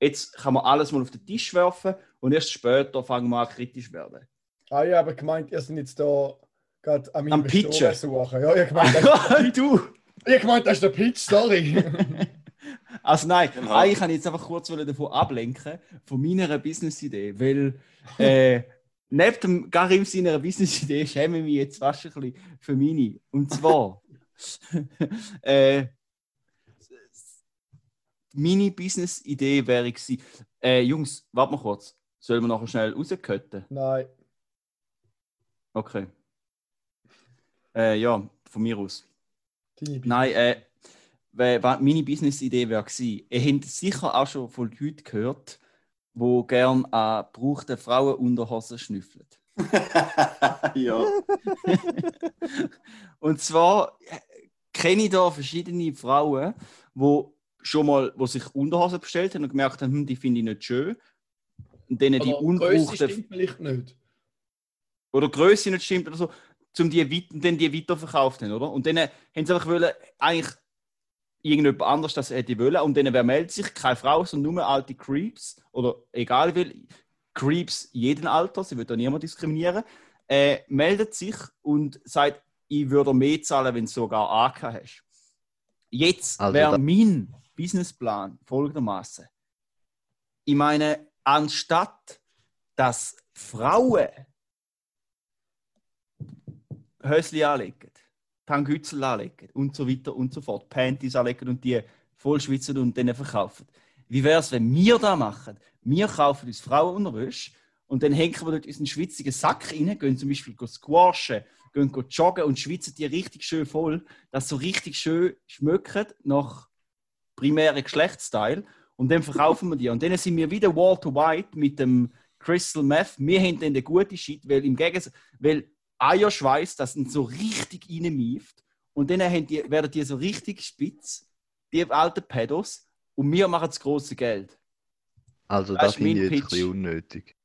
jetzt kann man alles mal auf den Tisch werfen und erst später fangen wir an kritisch werden. Ah, ich habe gemeint, ihr seid jetzt da gerade am Am Pitchen. suchen. Ja, ich habe gemeint, das, du! ich habe gemeint, das ist der Pitch, sorry. Also nein, Genau. eigentlich kann ich jetzt einfach kurz davon ablenken, von meiner Business-Idee, weil äh, neben dem Karim seiner Business-Idee schäme ich mich jetzt fast ein bisschen für meine. Und zwar, äh, meine Business-Idee wäre gewesen, äh, Jungs, warte mal kurz, sollen wir nachher schnell rauskötten? Nein. Okay. Äh, ja, von mir aus. Nein, äh, meine Business-Idee wäre gewesen, ihr habt sicher auch schon von Leuten gehört, die gerne an gebrauchten Frauenunterhosen schnüffeln. ja. Und zwar äh, kenne ich da verschiedene Frauen, die schon mal, wo sich Unterhosen bestellt haben und gemerkt haben, hm, die finde ich nicht schön. Und denen die ungebrauchten stimmt vielleicht nicht. oder Größe nicht stimmt oder so, zum die, dann die weiterverkauft haben, oder? Und dann haben sie einfach wollen, eigentlich irgendjemand anders das hätte wollen und dann wer meldet sich? Keine Frau, sondern nur alte Creeps oder egal wie, Creeps jeden Alter, sie wird da niemand diskriminieren, äh, meldet sich und sagt, ich würde mehr zahlen, wenn du sogar AK hast. Jetzt Also wäre mein Businessplan folgendermaßen. Ich meine, anstatt dass Frauen Hösli anlegen, Tangützel anlegen und so weiter und so fort, Panties anlegen und die voll schwitzen und dann verkaufen. Wie wäre es, wenn wir das machen? Wir kaufen uns Frauenunterwäsche und dann hängen wir dort unseren schwitzigen Sack rein, gehen zum Beispiel squashen, gehen joggen und schwitzen die richtig schön voll, dass so richtig schön schmücken nach primären Geschlechtsteil und dann verkaufen wir die. Und dann sind wir wieder Walter White mit dem Crystal Meth. Wir haben dann den guten Shit, weil im Gegensatz, weil Eierschweiß, das sind so richtig reinmieft und dann haben die, werden die so richtig spitz, die alten Pedos, und wir machen das große Geld. Also Das das finde ich jetzt ein bisschen unnötig.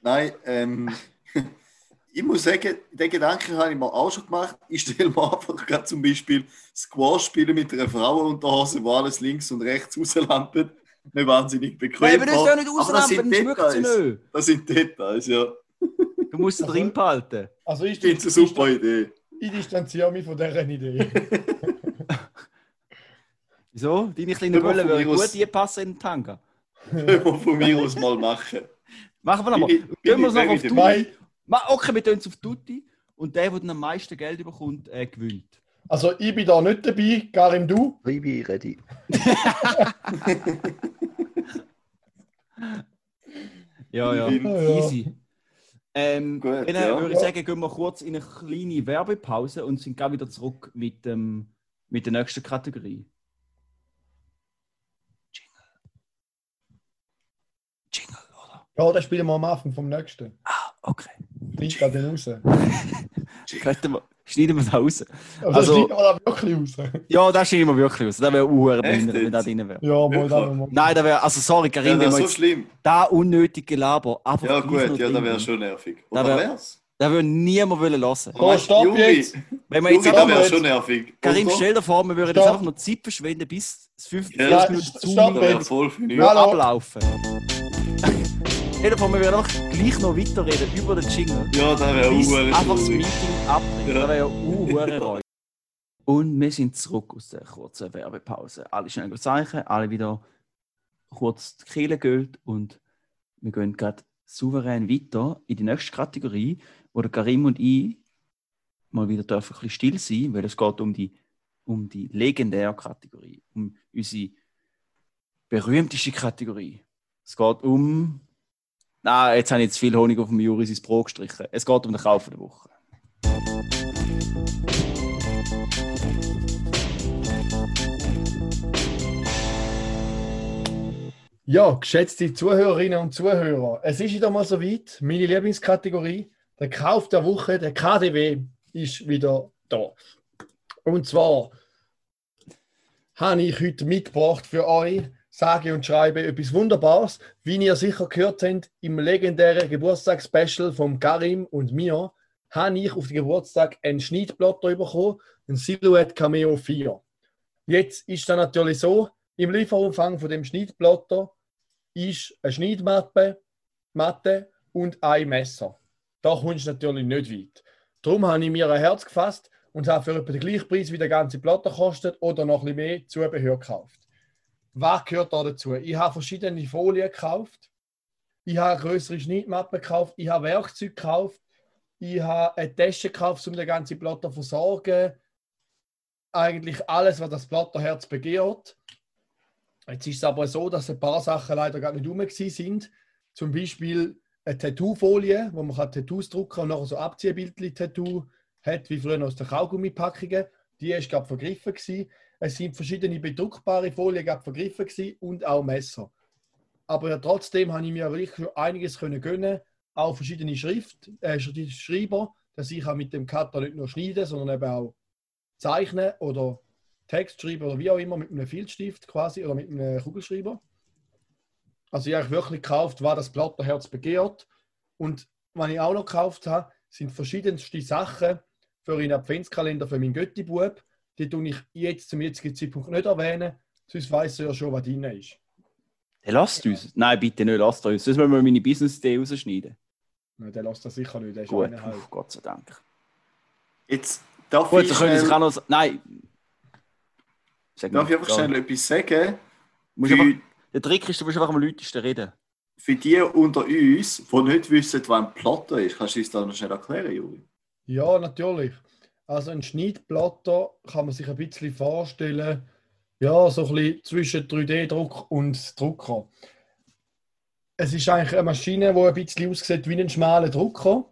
Nein, ähm, ich muss sagen, den Gedanken habe ich mir auch schon gemacht. Ich stelle mir einfach gerade zum Beispiel Squash spielen mit einer Frauenunterhose, wo alles links und rechts rauslampen. Nicht wahnsinnig bequem. Nein, aber das ist ja nicht Aber das nicht. Das sind Details, ja. Du musst sie Also- drin behalten. Also ich, finde es eine super Idee. ich distanziere mich von dieser Idee. Wieso? Deine kleinen Böllen würden gut die passen in den Tanga. Können wir von mir aus mal machen. Machen wir ich- Gehen wir es noch auf. Tutti. Okay, wir tun es auf Tutti. Und der, der dann am meisten Geld bekommt, äh, gewinnt. also ich bin da nicht dabei. Karim, du? Ich bin ready. Ja, Ja. Easy. Ähm, Gut, dann ja. würde ich sagen, gehen wir kurz in eine kleine Werbepause und sind gleich wieder zurück mit, ähm, mit der nächsten Kategorie. Jingle. Jingle, oder? Ja, das spielen wir am Anfang vom nächsten. Ah, okay. Schneid gerade den raus. Könnten wir, schneiden wir das raus. Aber Also- das schneiden wir da wirklich raus. Ja, das schneiden wir wirklich raus. Das wäre uhr, wenn, jetzt? das drin wäre. Ja, mal da mal. Nein, das wäre, also sorry, Ja, Karin, das wäre so jetzt schlimm. da unnötige Gelaber einfach Ja, gut, ja, das wäre schon nervig. Da Oder wär- wär's? Das würde niemand wollen hören. So, stopp Juri, jetzt. Wenn wir Juri, jetzt das einfach wäre schon nervig. Karim, stell dir vor, wir würden jetzt einfach noch Zeit verschwenden, bis es 50 Ja, Minuten zu Das voll. Ja. Hallo. ablaufen. Vor, wir würden einfach gleich noch weiterreden über den Jingle. Ja, das wäre uhr einfach das. Meeting abbrechen. Ja. Das wäre ja reut. Und wir sind zurück aus der kurzen Werbepause. Alle schnell Zeichen, alle wieder kurz die Kehle geölt und wir gehen gerade souverän weiter in die nächste Kategorie, wo der Karim und ich mal wieder dürfen ein bisschen still sein, weil es geht um die, um die legendäre Kategorie, um unsere berühmteste Kategorie. Es geht um. Na, jetzt habe ich jetzt viel Honig auf dem Juri ins Brot gestrichen. Es geht um den Kauf der Woche. Ja, geschätzte Zuhörerinnen und Zuhörer, es ist wieder mal so weit. Meine Lieblingskategorie, der Kauf der Woche, der KDW, ist wieder da. Und zwar habe ich heute mitgebracht für euch sage und schreibe etwas Wunderbares. Wie ihr sicher gehört habt, im legendären Geburtstagsspecial von Karim und mir, habe ich auf den Geburtstag einen Schneidblotter bekommen, ein Silhouette Cameo 4. Jetzt ist es natürlich so, im Lieferumfang von dem Schneidblotter ist eine Schneidmappe Matte und ein Messer. Da kommst du natürlich nicht weit. Darum habe ich mir ein Herz gefasst und habe für etwa den gleichen Preis wie der ganze Platte kostet oder noch ein bisschen mehr Zubehör gekauft. Was gehört da dazu? Ich habe verschiedene Folien gekauft. Ich habe größere Schneidmappe gekauft. Ich habe Werkzeuge gekauft. Ich habe eine Tasche gekauft, um den ganzen Platte zu versorgen. Eigentlich alles, was das Platterherz begehrt. Jetzt ist es aber so, dass ein paar Sachen leider gar nicht rum sind. Zum Beispiel eine Tattoo-Folie, wo man Tattoos drucken kann und nachher so Abziehbildchen-Tattoo hat, wie früher aus den Kaugummipackungen. Die ist gerade vergriffen gewesen. Es sind verschiedene bedruckbare Folien vergriffen gewesen und auch Messer. Aber ja, trotzdem habe ich mir wirklich einiges können gönnen, auch verschiedene Schrift, äh, Schreiber, dass ich auch mit dem Cutter nicht nur schneiden, sondern eben auch zeichnen oder Text schreiben oder wie auch immer mit einem Filzstift quasi oder mit einem Kugelschreiber. Also ich habe wirklich gekauft, was das Platterherz begehrt. Und was ich auch noch gekauft habe, sind verschiedenste Sachen für einen Adventskalender für meinen Götti-Bub. Die tue ich jetzt zum jetzigen Zeitpunkt nicht erwähnen, sonst weiß er ja schon, was drin ist. Der lasst uns. Nein, bitte nicht, lasst uns. Sonst müssen wir meine Business-Idee rausschneiden. Nein, der lässt das sicher nicht. Der ist Gut, eineinhalb. Uff, Gott sei Dank. Jetzt darf Gut, ich, dann können Sie schnell, sich auch noch... Nein. Sag darf ich einfach Ja. schnell etwas sagen? Für, einfach, der Trick ist, du musst einfach am lautesten reden. für die unter uns, die nicht wissen, was ein Platter ist, kannst du uns das noch schnell erklären, Juri? Ja, natürlich. Also ein Schneidplatter kann man sich ein bisschen vorstellen, ja, so ein bisschen zwischen 3D-Druck und Drucker. Es ist eigentlich eine Maschine, die ein bisschen aussieht wie ein schmaler Drucker.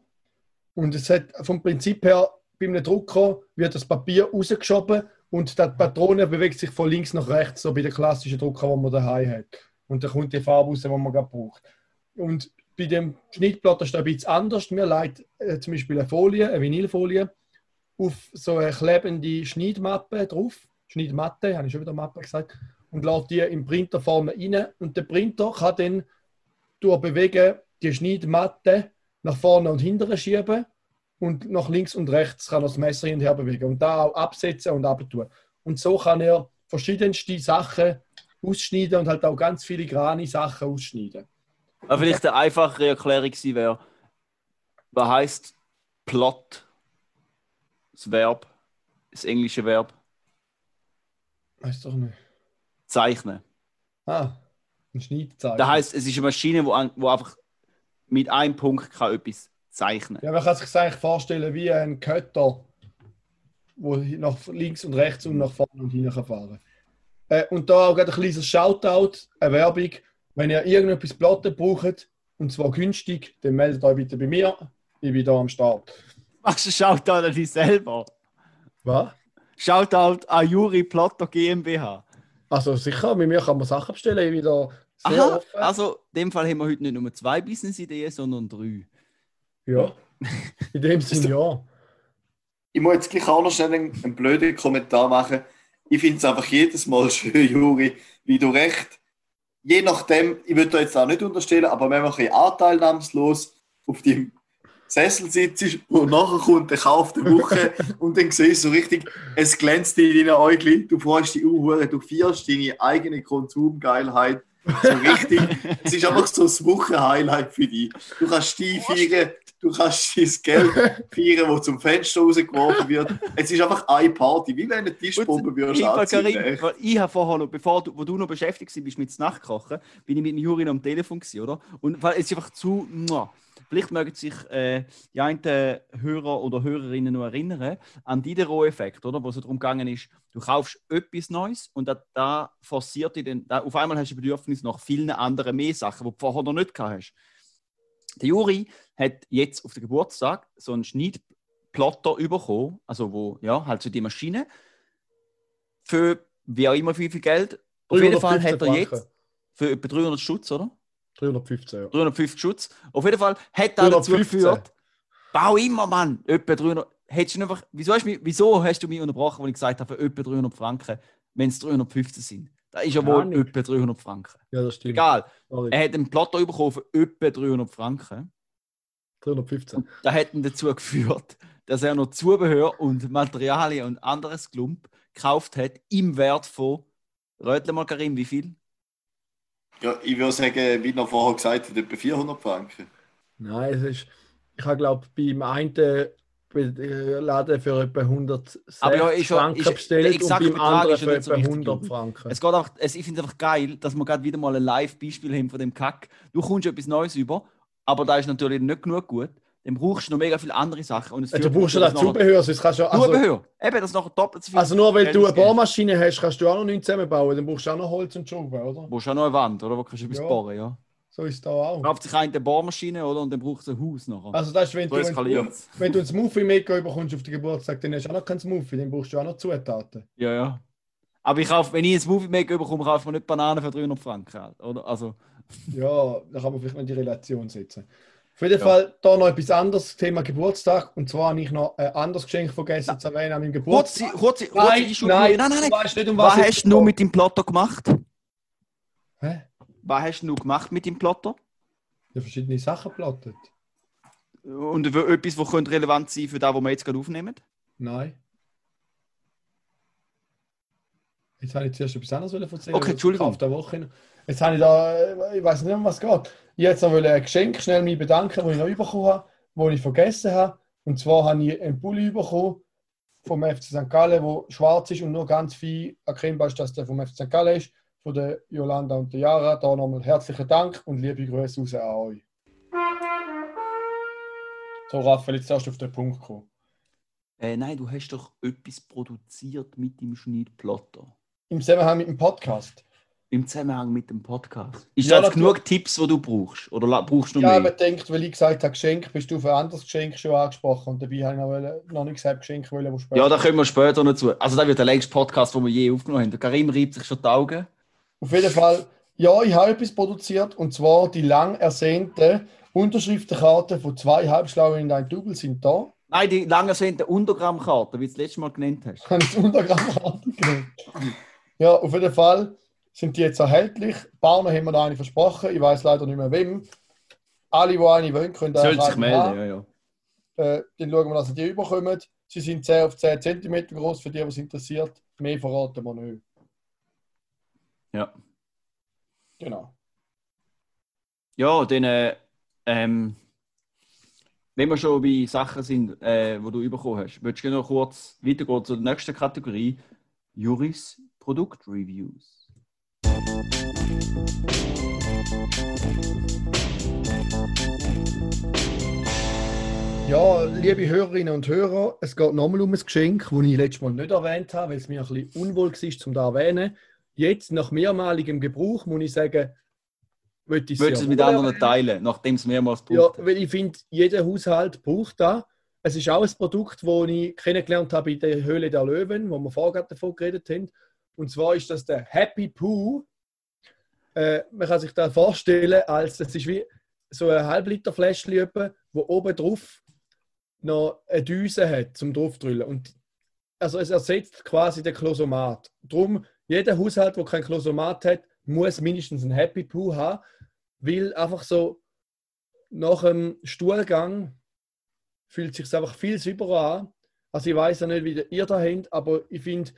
Und es hat vom Prinzip her, bei einem Drucker wird das Papier rausgeschoben und die Patrone bewegt sich von links nach rechts, so bei den klassischen Drucker, die man daheim hat. Und dann kommt die Farbe raus, die man gerade braucht. Und bei dem Schnittblatt ist das ein bisschen anders. Wir leiten äh, zum Beispiel eine Folie, eine Vinylfolie, auf so eine klebende Schneidmappe drauf. Schneidmatte, habe ich schon wieder Mappe gesagt. Und lädt die im Printer vorne rein. Und der Printer kann dann durch Bewegen die Schneidmatte nach vorne und hinten schieben. Und nach links und rechts kann er das Messer hin und her bewegen. Und da auch absetzen und abtun. Und so kann er verschiedenste Sachen ausschneiden und halt auch ganz filigrane Sachen ausschneiden. Aber vielleicht eine einfachere Erklärung wäre, was heißt Plot? Das Verb, das englische Verb, Weißt doch nicht. zeichnen. Ah, ein Schneidzeichen. Das heißt, es ist eine Maschine, wo, an- wo einfach mit einem Punkt kann etwas zeichnen Ja, man kann sich das eigentlich vorstellen wie ein Kötter, wo nach links und rechts und nach vorne und hinten kann fahren äh, Und da auch gerade ein kleines Shoutout, eine Werbung. Wenn ihr irgendetwas Platte braucht, und zwar günstig, dann meldet euch bitte bei mir. Ich bin da am Start. Machst du Shoutout an dich selber? Was? Shoutout an Juri Plotter GmbH. Also sicher, bei mir kann man Sachen bestellen. Ich sehr Aha, offen. also in dem Fall haben wir heute nicht nur zwei Business-Ideen, sondern drei. Ja, in dem Sinne ja. Ich muss jetzt gleich auch noch schnell einen, einen blöden Kommentar machen. Ich finde es einfach jedes Mal schön, Juri, wie du recht, je nachdem, ich würde da jetzt auch nicht unterstellen, aber wenn man ein bisschen anteilnahmslos auf dem Sessel sitzt und nachher kommt der Kauf der Woche und dann siehst du so richtig, es glänzt in deinen Augen, du freust dich uh, du feierst deine eigene Konsumgeilheit so richtig. es ist einfach so das Wochenhighlight für dich. Du kannst die feiern, du kannst dein Geld feiern, das zum Fenster rausgeworfen wird. Es ist einfach eine Party, wie wenn eine Tischbombe würdest weil ich habe vorher noch, bevor du, wo du noch beschäftigt warst mit dem Nachtkochen, bin ich mit dem Juri am Telefon gewesen, oder? Und weil es ist einfach zu. muah. Vielleicht mögen sich äh, die einen Hörer oder Hörerinnen noch erinnern an Diderot-Effekt, oder? Wo es darum gegangen ist, du kaufst etwas Neues und da, da forciert dich dann, da, auf einmal hast du ein Bedürfnis nach vielen anderen mehr Sachen, die du vorher noch nicht gehabt hast. Der Juri hat jetzt auf den Geburtstag so einen Schneidplotter bekommen, also wo, ja, halt so die Maschine, für wie auch immer wie viel Geld. Auf jeden Fall hat er 315 jetzt für etwa 300 Schutz, oder? 315, ja. 350 Schutz. Auf jeden Fall hat er dazu 315. geführt, bau immer, Mann, etwa 300. Hättest du einfach, wieso, hast du mich, wieso hast du mich unterbrochen, als ich gesagt habe, für etwa 300 Franken, wenn es 315 sind? Das ist ja wohl Ahnung. etwa 300 Franken. Ja, das stimmt. Egal. Sorry. Er hat einen Plotter bekommen für etwa 300 Franken. 315. Und das hat ihn dazu geführt, dass er noch Zubehör und Materialien und anderes Klump gekauft hat im Wert von, rötle mal Karim, wie viel? Ja, ich würde sagen, wie noch vorher gesagt, hat, etwa 400 Franken. Nein, es ist. Ich habe, glaube beim einen Be- äh, Laden für etwa 160 Aber ja, ist ja- Franken ist- bestellt und beim anderen für nicht so etwa wichtig. 100 Franken. Es geht einfach, es, ich finde es einfach geil, dass wir gerade wieder mal ein Live-Beispiel haben von dem Kack. Du kommst etwas Neues über, aber da ist natürlich nicht genug gut. Dann brauchst du noch mega viele andere Sachen. Und es Ja, du brauchst ja nachher- Zubehör, sonst kannst du ja- also, Zubehör. Eben, das nachher doppelt so viel. also nur weil du eine. Bohrmaschine hast, kannst du auch noch nichts zusammenbauen, dann brauchst du auch noch Holz und Schrauben, oder? Du brauchst auch noch eine Wand, oder? Wo kannst du etwas Ja. bohren, ja. So ist es da auch. Kauft sich eine Bohrmaschine, oder? Und dann braucht es ein Haus nachher. Also das ist, wenn so du, eskaliert wenn, du einen Smoothie mitbekommst auf den Geburtstag, dann hast du auch noch keinen Smoothie, dann brauchst du auch noch Zutaten. Ja, ja. Aber ich kaufe, wenn ich ein Smoothie Maker bekomme, kaufe ich mir nicht Bananen für 300 Franken. halt, Oder? Also, Ja, da kann man vielleicht noch die Relation setzen. Auf jeden Ja. Fall da noch etwas anderes, Thema Geburtstag. Und zwar habe ich noch ein anderes Geschenk vergessen zu erwähnen an meinem Geburtstag. kurze, kurze, kurze Nein, nein, nein, nein, nein. weißt nicht, um Was was, hast du nur mit dem Plotter gemacht? Hä? Was hast du gemacht mit dem Plotter? Ja, verschiedene Sachen plottet. Und etwas, was könnte relevant sein für das, was wir jetzt gerade aufnehmen? Nein. Jetzt habe ich zuerst etwas anderes erzählen. Okay, Entschuldigung. Auf der Woche. Jetzt habe ich da, ich weiß nicht, um was es geht. Ich jetzt noch ein Geschenk schnell mich bedanken, das ich noch bekommen habe, das ich vergessen habe. Und zwar habe ich einen Pulli bekommen vom FC St. Gallen, der schwarz ist und nur ganz viel erkennbar ist, dass der vom FC St. Gallen ist. Von der Jolanda und der Jara. Da nochmal herzlichen Dank und liebe Grüße raus an euch. So, Raphael, jetzt erst auf den Punkt kommen. Äh, nein, du hast doch etwas produziert mit dem Schneidplotter. Im Zusammenhang mit dem Podcast. Im Zusammenhang mit dem Podcast. Ist Ja, das genug Tipps, die du brauchst? Oder brauchst du Ja, mehr? man denkt, weil ich gesagt habe, Geschenk, bist du auf ein anderes Geschenk schon angesprochen. Und dabei habe ich noch, nicht gesagt, Geschenk wollen, wo später. Ja, da kommen wir später noch zu. Also, das wird der längste Podcast, den wir je aufgenommen haben. Der Karim reibt sich schon die Augen. Auf jeden Fall, ja, ich habe etwas produziert und zwar die lang ersehnte Unterschriftenkarte von zwei Halbschlauen in ein Double sind da. Nein, die lang ersehnte Untergrammkarte, wie du das letzte Mal genannt hast. Habe ich die Untergrammkarte genannt. Ja, auf jeden Fall sind die jetzt erhältlich. Paar haben wir da eine versprochen. Ich weiß leider nicht mehr wem. Alle, die eine wollen, können da Soll sich eine haben. melden, ja, ja. Äh, dann schauen wir, dass sie die überkommen. Sie sind 10 auf 10 cm groß, für die, was interessiert. Mehr verraten wir nicht. Ja. Genau. Ja, dann, äh, ähm, wenn wir schon bei Sachen sind, äh, die du bekommen hast, würdest du noch kurz weitergehen zur nächsten Kategorie: Juris Produktreviews. Ja, liebe Hörerinnen und Hörer, es geht nochmal um ein Geschenk, das ich letztes Mal nicht erwähnt habe, weil es mir ein bisschen unwohl war, um da zu erwähnen. Jetzt, nach mehrmaligem Gebrauch, muss ich sagen, würde ich es mit anderen erwähnen. teilen, nachdem es mehrmals Ja, gebraucht weil ich finde, jeder Haushalt braucht das. Es ist auch ein Produkt, das ich kennengelernt habe in der Höhle der Löwen, wo wir vorher davon geredet haben. Und zwar ist das der Happy Poo. Äh, man kann sich das vorstellen, als das ist wie so ein halbliter Fläschchen, wo oben drauf noch eine Düse hat zum draufdrüllen. Und also es ersetzt quasi den Klosomat. Drum jeder Haushalt, der kein Klosomat hat, muss mindestens ein Happy Poo haben, weil einfach so nach dem Stuhlgang fühlt sich einfach viel sauberer an. Also ich weiß ja nicht, wie ihr da habt, aber ich finde,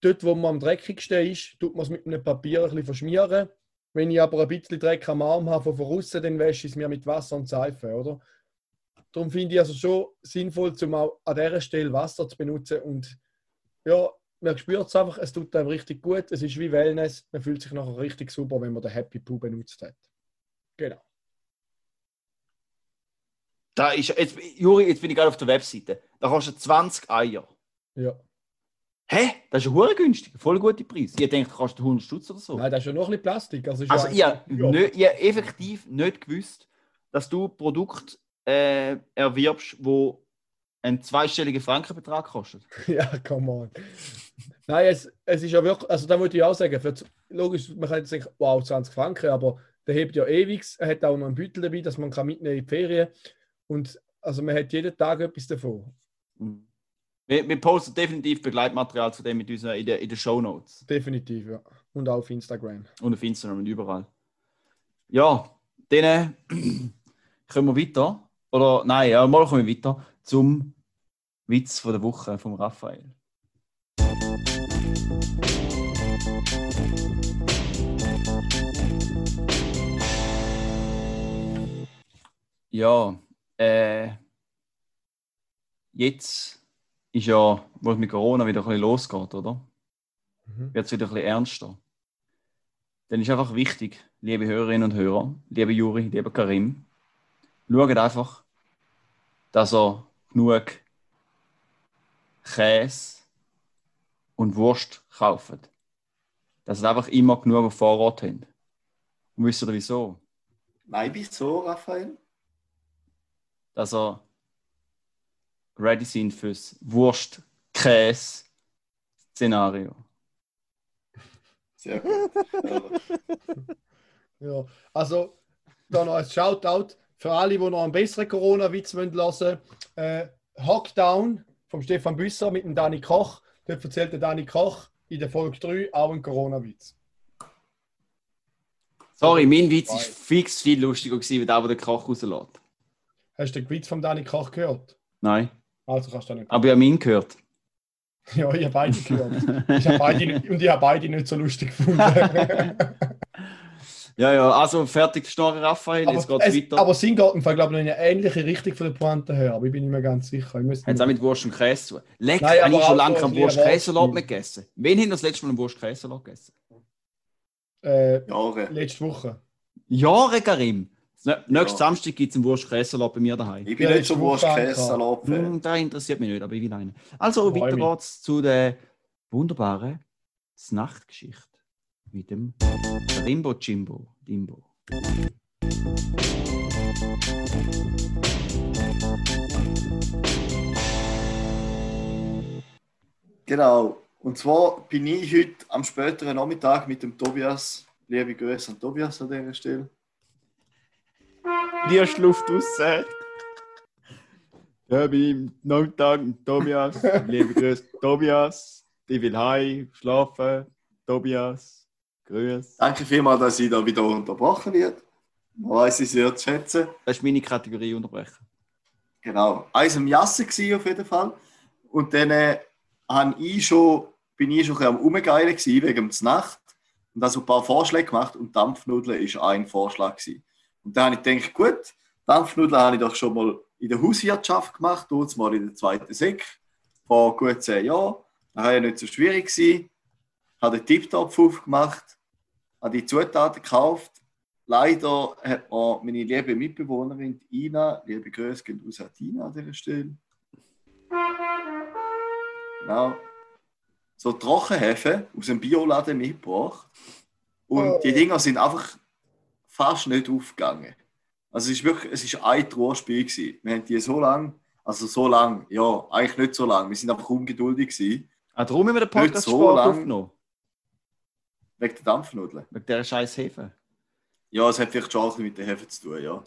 dort, wo man am dreckigsten ist, tut man es mit einem Papier ein bisschen verschmieren. Wenn ich aber ein bisschen Dreck am Arm habe von voraus, dann wäsche ich es mir mit Wasser und Seife, oder? Darum finde ich also schon sinnvoll, zum auch an dieser Stelle Wasser zu benutzen und ja, man spürt es einfach, es tut einem richtig gut, es ist wie Wellness, man fühlt sich nachher richtig super, wenn man den Happy Poo benutzt hat. Genau. Da ist, jetzt, Juri, jetzt bin ich gerade auf der Webseite. Da kostet 20 Eier. Ja. Hä? Das ist ja günstig. Voll gute Preis. Ich denke, kostet 100 Stutz oder so. Nein, das ist ja noch ein bisschen Plastik. Also, Also, ja ich habe effektiv nicht gewusst, dass du Produkt äh, erwirbst, wo einen zweistelligen Frankenbetrag kostet. Ja, come on. Nein, es, es ist ja wirklich, also da würde ich auch sagen, für, logisch, man kann jetzt denken, wow, 20 Franken, aber der hebt ja ewig. Er hat auch noch einen Beutel dabei, dass man kann mitnehmen in die Ferien. Und also man hat jeden Tag etwas davon. Mhm. Wir, wir posten definitiv Begleitmaterial zu dem mit unseren, in den in den Show Notes. Definitiv, ja. und auch auf Instagram. Und auf Instagram und überall. Ja, dann kommen wir weiter. Oder nein, ja, mal kommen wir weiter zum Witz von der Woche von Raphael. Ja, äh, jetzt ist ja, wo es mit Corona wieder ein bisschen losgeht, oder? Mhm. Wird es wieder ein bisschen ernster. Dann ist einfach wichtig, liebe Hörerinnen und Hörer, liebe Juri, lieber Karim, schaut einfach, dass ihr genug Käse und Wurst kauft. Dass ihr einfach immer genug auf Vorrat habt. Und wisst ihr wieso? Nein, wieso, Raphael? Dass ihr ready sind fürs Wurst-Käse-Szenario. Sehr gut. Ja. Also da noch ein Shoutout für alle, die noch einen besseren Corona-Witz hören wollen. Äh, Hackdown vom Stefan Büsser mit dem Dani Koch. Dort erzählt der Dani Koch in der Folge 3 auch einen Corona-Witz. Sorry, mein Witz ist fix viel lustiger gewesen, wie der, der den Koch rauslässt. Hast du den Witz vom Dani Koch gehört? Nein, Also kannst du nicht. aber ich habe ihn gehört. Ja, ich habe beide gehört. Ich habe beide nicht, und ich habe beide nicht so lustig gefunden. Ja, ja, also fertig geschnarrt, Raphael, jetzt aber, geht's es, weiter. aber Sinn geht im Fall, glaube ich, in eine ähnliche Richtung von der Pointe her. Aber ich bin nicht mehr ganz sicher. Hat es auch mit Wurst und Käse zu tun? Leck, Nein, habe ich aber schon auch lange keinen ein Wurst-Käsesalat Wurst- mehr gegessen. Wen haben das letzte Mal einen Wurst-Käsesalat gegessen? äh, Jahre. letzte Woche. Jahre, Karim. Nä- Nächsten Ja. Samstag gibt es einen Wurst-Käsesalat bei mir daheim. Ich bin Ja, nicht so letzte Wurst Woche käse salat Hm, der interessiert mich nicht, aber ich will einen. Also, Freu weiter mich. geht's zu der wunderbaren Nachtgeschichte mit dem Rimbo Jimbo Dimbo. Genau. Und zwar bin ich heute am späteren Nachmittag mit dem Tobias, liebe Grüße an Tobias an dieser Stelle. Die hast Luft raus. Ja, bin im Nachmittag mit Tobias. Liebe Grüße, Tobias. Ich will heim, schlafen. Tobias, Grüß. Danke vielmals, dass ich da wieder unterbrochen wird. Man weiß ich sehr zu schätzen. Das ist meine Kategorie unterbrechen. Genau. Eins am Jassen gsi auf jeden Fall. Und dann äh, ich schon, bin ich schon ein bisschen am Umgeilen gsi wegen der Nacht. Und also ein paar Vorschläge gemacht und Dampfnudeln ist ein Vorschlag gsi. Und dann habe ich gedacht, gut, Dampfnudeln habe ich doch schon mal in der Hauswirtschaft gemacht, dort mal in der zweiten Sek, vor gut zehn Jahren. Das war ja nicht so schwierig. Gewesen. Habe den Tiptopf aufgemacht, habe die Zutaten gekauft. Leider hat mir meine liebe Mitbewohnerin Ina, liebe Grüße gehen aus an Ina an dieser Stelle. Genau. So Trockenhefe aus dem Bioladen mitgebracht. Und Oh. die Dinger sind einfach fast nicht aufgegangen. Also es ist wirklich, es ist ein Trauerspiel gewesen. Wir haben die so lange, also so lange, ja, eigentlich nicht so lange. Wir sind einfach ungeduldig gewesen, Ah, darum haben wir den Podcast so Sport lang. aufgenommen. wegen der Dampfnudeln. Wegen dieser scheiß Hefe. Ja, es hat vielleicht schon auch mit der Hefe zu tun, ja.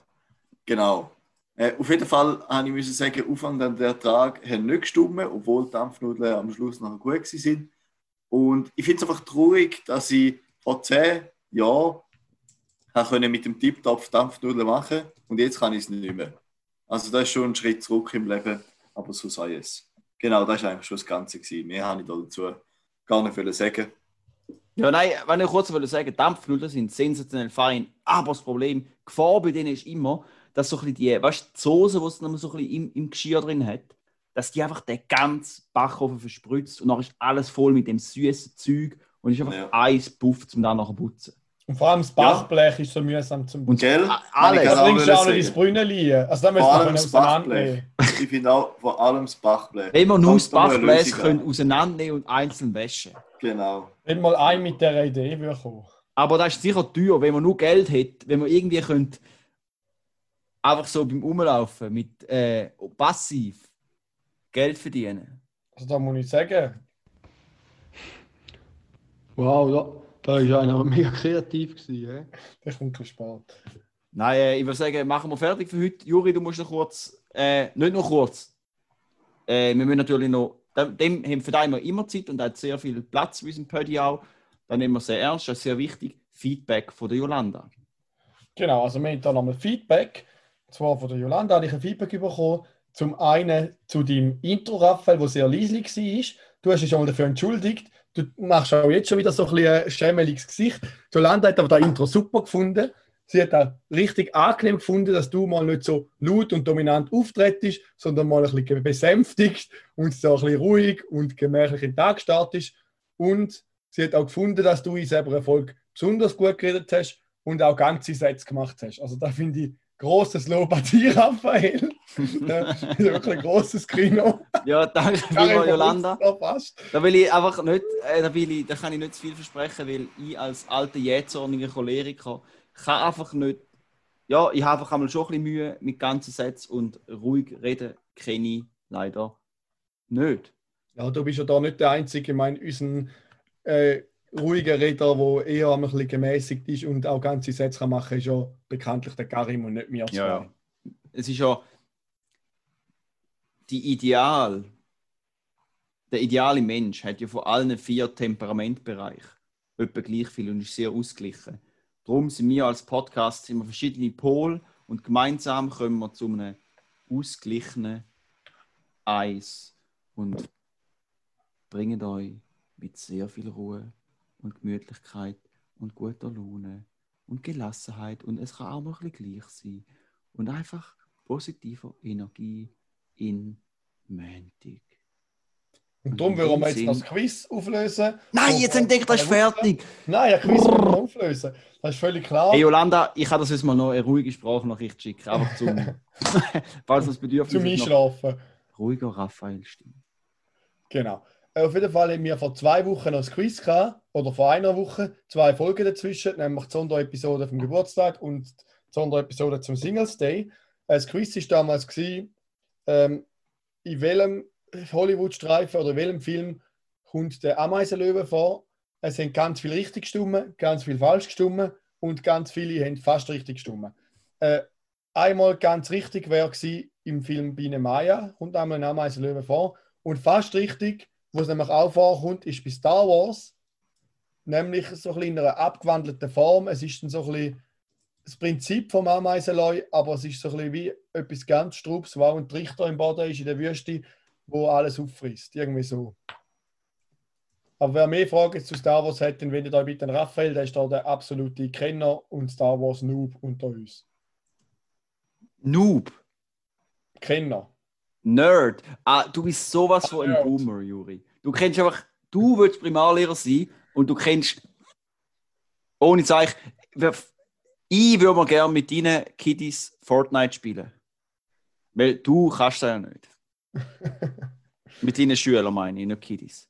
Genau. Äh, auf jeden Fall habe ich müssen sagen, Aufwand an der Ertrag hat nicht gestimmt, obwohl die Dampfnudeln am Schluss nachher gut gewesen sind. Und ich finde es einfach traurig, dass ich vor zehn Jahren können mit dem Tiptopf Dampfnudeln machen und jetzt kann ich es nicht mehr. Also das ist schon ein Schritt zurück im Leben, aber so sei es. Genau, das ist eigentlich schon das Ganze gewesen. Mehr habe ich da dazu gar nicht sagen. Ja, nein, wenn ich kurz wollte sagen, Dampfnudeln sind sensationell fein, aber das Problem, die Gefahr bei denen ist immer, dass so ein bisschen die, weißt die Soße, die es noch so ein bisschen im, im Geschirr drin hat, dass die einfach den ganzen Backofen verspritzt und dann ist alles voll mit dem süßen Zeug und ist einfach Ja. ein Puff zum dann nachher putzen. Und vor allem das Bachblech ist so mühsam zum Und Gell? alles. Da bringst du auch noch ins. Brünneli. Also da müssen Vor wir allem können das auseinandernehmen. Ich finde auch vor allem das Bachblech. Wenn wir nur das Bachblech können an. auseinandernehmen und einzeln waschen. Genau. Wenn mal ein mit dieser Idee würde kommen. Aber das ist sicher teuer, wenn man nur Geld hat, wenn man irgendwie könnt, einfach so beim Umlaufen mit äh, passiv Geld verdienen. Also da muss ich sagen, Wow, da, da ist einer mega kreativ gewesen. hä? der kommt ein bisschen spät. Nein, äh, ich würde sagen, machen wir fertig für heute. Juri, du musst noch kurz, äh, nicht nur kurz. Äh, wir müssen natürlich noch, dem, dem haben für immer immer Zeit und hat sehr viel Platz bei unserem Pödi auch. dann nehmen wir sehr ernst, das ist sehr wichtig, Feedback von der Jolanda. Genau, also wir haben da nochmal Feedback. Und zwar von der Jolanda habe ich ein Feedback bekommen. Zum einen zu deinem Intro, Raphael, wo sehr leislich war. Du hast dich schon mal dafür entschuldigt. Du machst auch jetzt schon wieder so ein, bisschen ein schämeliges Gesicht. Jolanda hat aber das Intro super gefunden. Sie hat auch richtig angenehm gefunden, dass du mal nicht so laut und dominant auftrittst, sondern mal ein bisschen besänftigt und so ein bisschen ruhig und gemächlich in den Tag startest. Und sie hat auch gefunden, dass du in selber Erfolg besonders gut geredet hast und auch ganze Sätze gemacht hast. Also da finde ich großes Lob an dich, Raphael. das ist wirklich ein großes Kino. Ja, danke vielmals, Jolanda. da will ich einfach nicht, äh, da, will ich, da kann ich nicht zu viel versprechen, weil ich als alter jähzorniger Choleriker kann einfach nicht, ja, ich habe einfach einmal schon ein bisschen Mühe mit ganzen Sätzen und ruhig reden kenne ich leider nicht. Ja, du bist ja da nicht der Einzige. Ich meine, unser äh, ruhiger Redner, der eher ein bisschen gemäßigt ist und auch ganze Sätze kann machen kann, ist ja bekanntlich der Karim und nicht mir. Ja, ja. Es ist ja die Ideal, der ideale Mensch hat ja von allen vier Temperamentbereichen etwa gleich viel und ist sehr ausgeglichen. Darum sind wir als Podcast immer verschiedene Pole und gemeinsam kommen wir zu einem ausgeglichenen Eis und bringen euch mit sehr viel Ruhe und Gemütlichkeit und guter Laune und Gelassenheit. Und es kann auch mal ein bisschen gleich sein. Und einfach positiver Energie in Montag. Und darum würden wir jetzt das Quiz auflösen. Nein, jetzt haben wir gedacht, das ist fertig. Nein, ein Quiz müssen wir auflösen. Das ist völlig klar. Hey Yolanda, ich kann das jetzt mal noch eine ruhige Sprachnachricht schicken, einfach zum, falls das Bedürfnis zum Einschlafen. ruhiger Raphael stimmt. Genau. Äh, Auf jeden Fall haben wir vor zwei Wochen noch ein Quiz gehabt, oder vor einer Woche, zwei Folgen dazwischen, nämlich die Sonderepisode vom Geburtstag und die Sonderepisode zum Singles Day. Äh, Das Quiz war damals, gewesen, ähm, in welchem Hollywood-Streifen oder in welchem Film kommt der Ameisenlöwe vor. Es sind ganz viele richtig gestimmt, ganz viele falsch gestimmt und ganz viele haben fast richtig gestimmt. Äh, einmal ganz richtig wäre gewesen, im Film Biene Maya kommt einmal ein Ameisenlöwe vor. Und fast richtig, wo es nämlich auch vorkommt, ist bei Star Wars, nämlich so ein in einer abgewandelten Form. Es ist dann so ein bisschen das Prinzip vom Ameisenleu, aber es ist so ein bisschen wie etwas ganz Strubs, wo auch ein Trichter im Boden ist in der Wüste, wo alles auffrisst. Irgendwie so. Aber wer mehr Fragen zu Star Wars hat, dann wendet euch bitte an Raphael, der ist da der absolute Kenner und Star Wars Noob unter uns. Noob, Kenner. Nerd. Ah, du bist sowas von ein. Boomer, Juri. Du kennst einfach, du willst Primarlehrer sein und du kennst, ohne Zeichen, ich würde mal gerne mit deinen Kiddies Fortnite spielen. Weil du kannst das ja nicht. mit deinen Schülern meine ich, nicht Kiddies.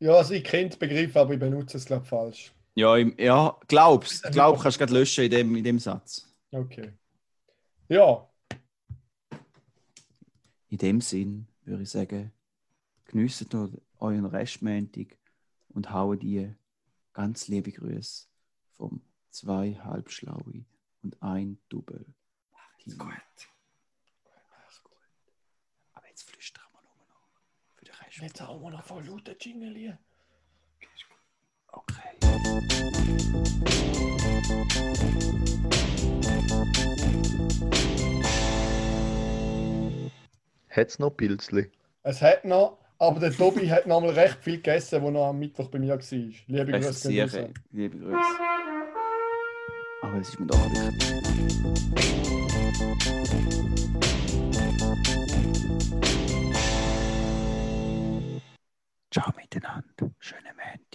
Ja, also ich kenne den Begriff, aber ich benutze es, glaube ich, falsch. Ja, im, ja glaubst. Glaub, kannst du gerade löschen in dem, in dem Satz. Okay. Ja, In dem Sinn würde ich sagen, genießt noch euren Restmäntig und hauen die ganz liebe Grüße vom zwei Halbschlaue und ein Double. Macht's gut. Mach's gut. Aber jetzt flüstern wir nur noch für den Rest. jetzt haben wir noch voll laute Jingle. Okay. Hat's noch Pilzli? Es hat noch, aber der Tobi hat noch mal recht viel gegessen, wo noch am Mittwoch bei mir war. Liebe Grüße. liebe Grüße. Aber es ist mir doch wichtig. Ciao miteinander. Schöne Männer.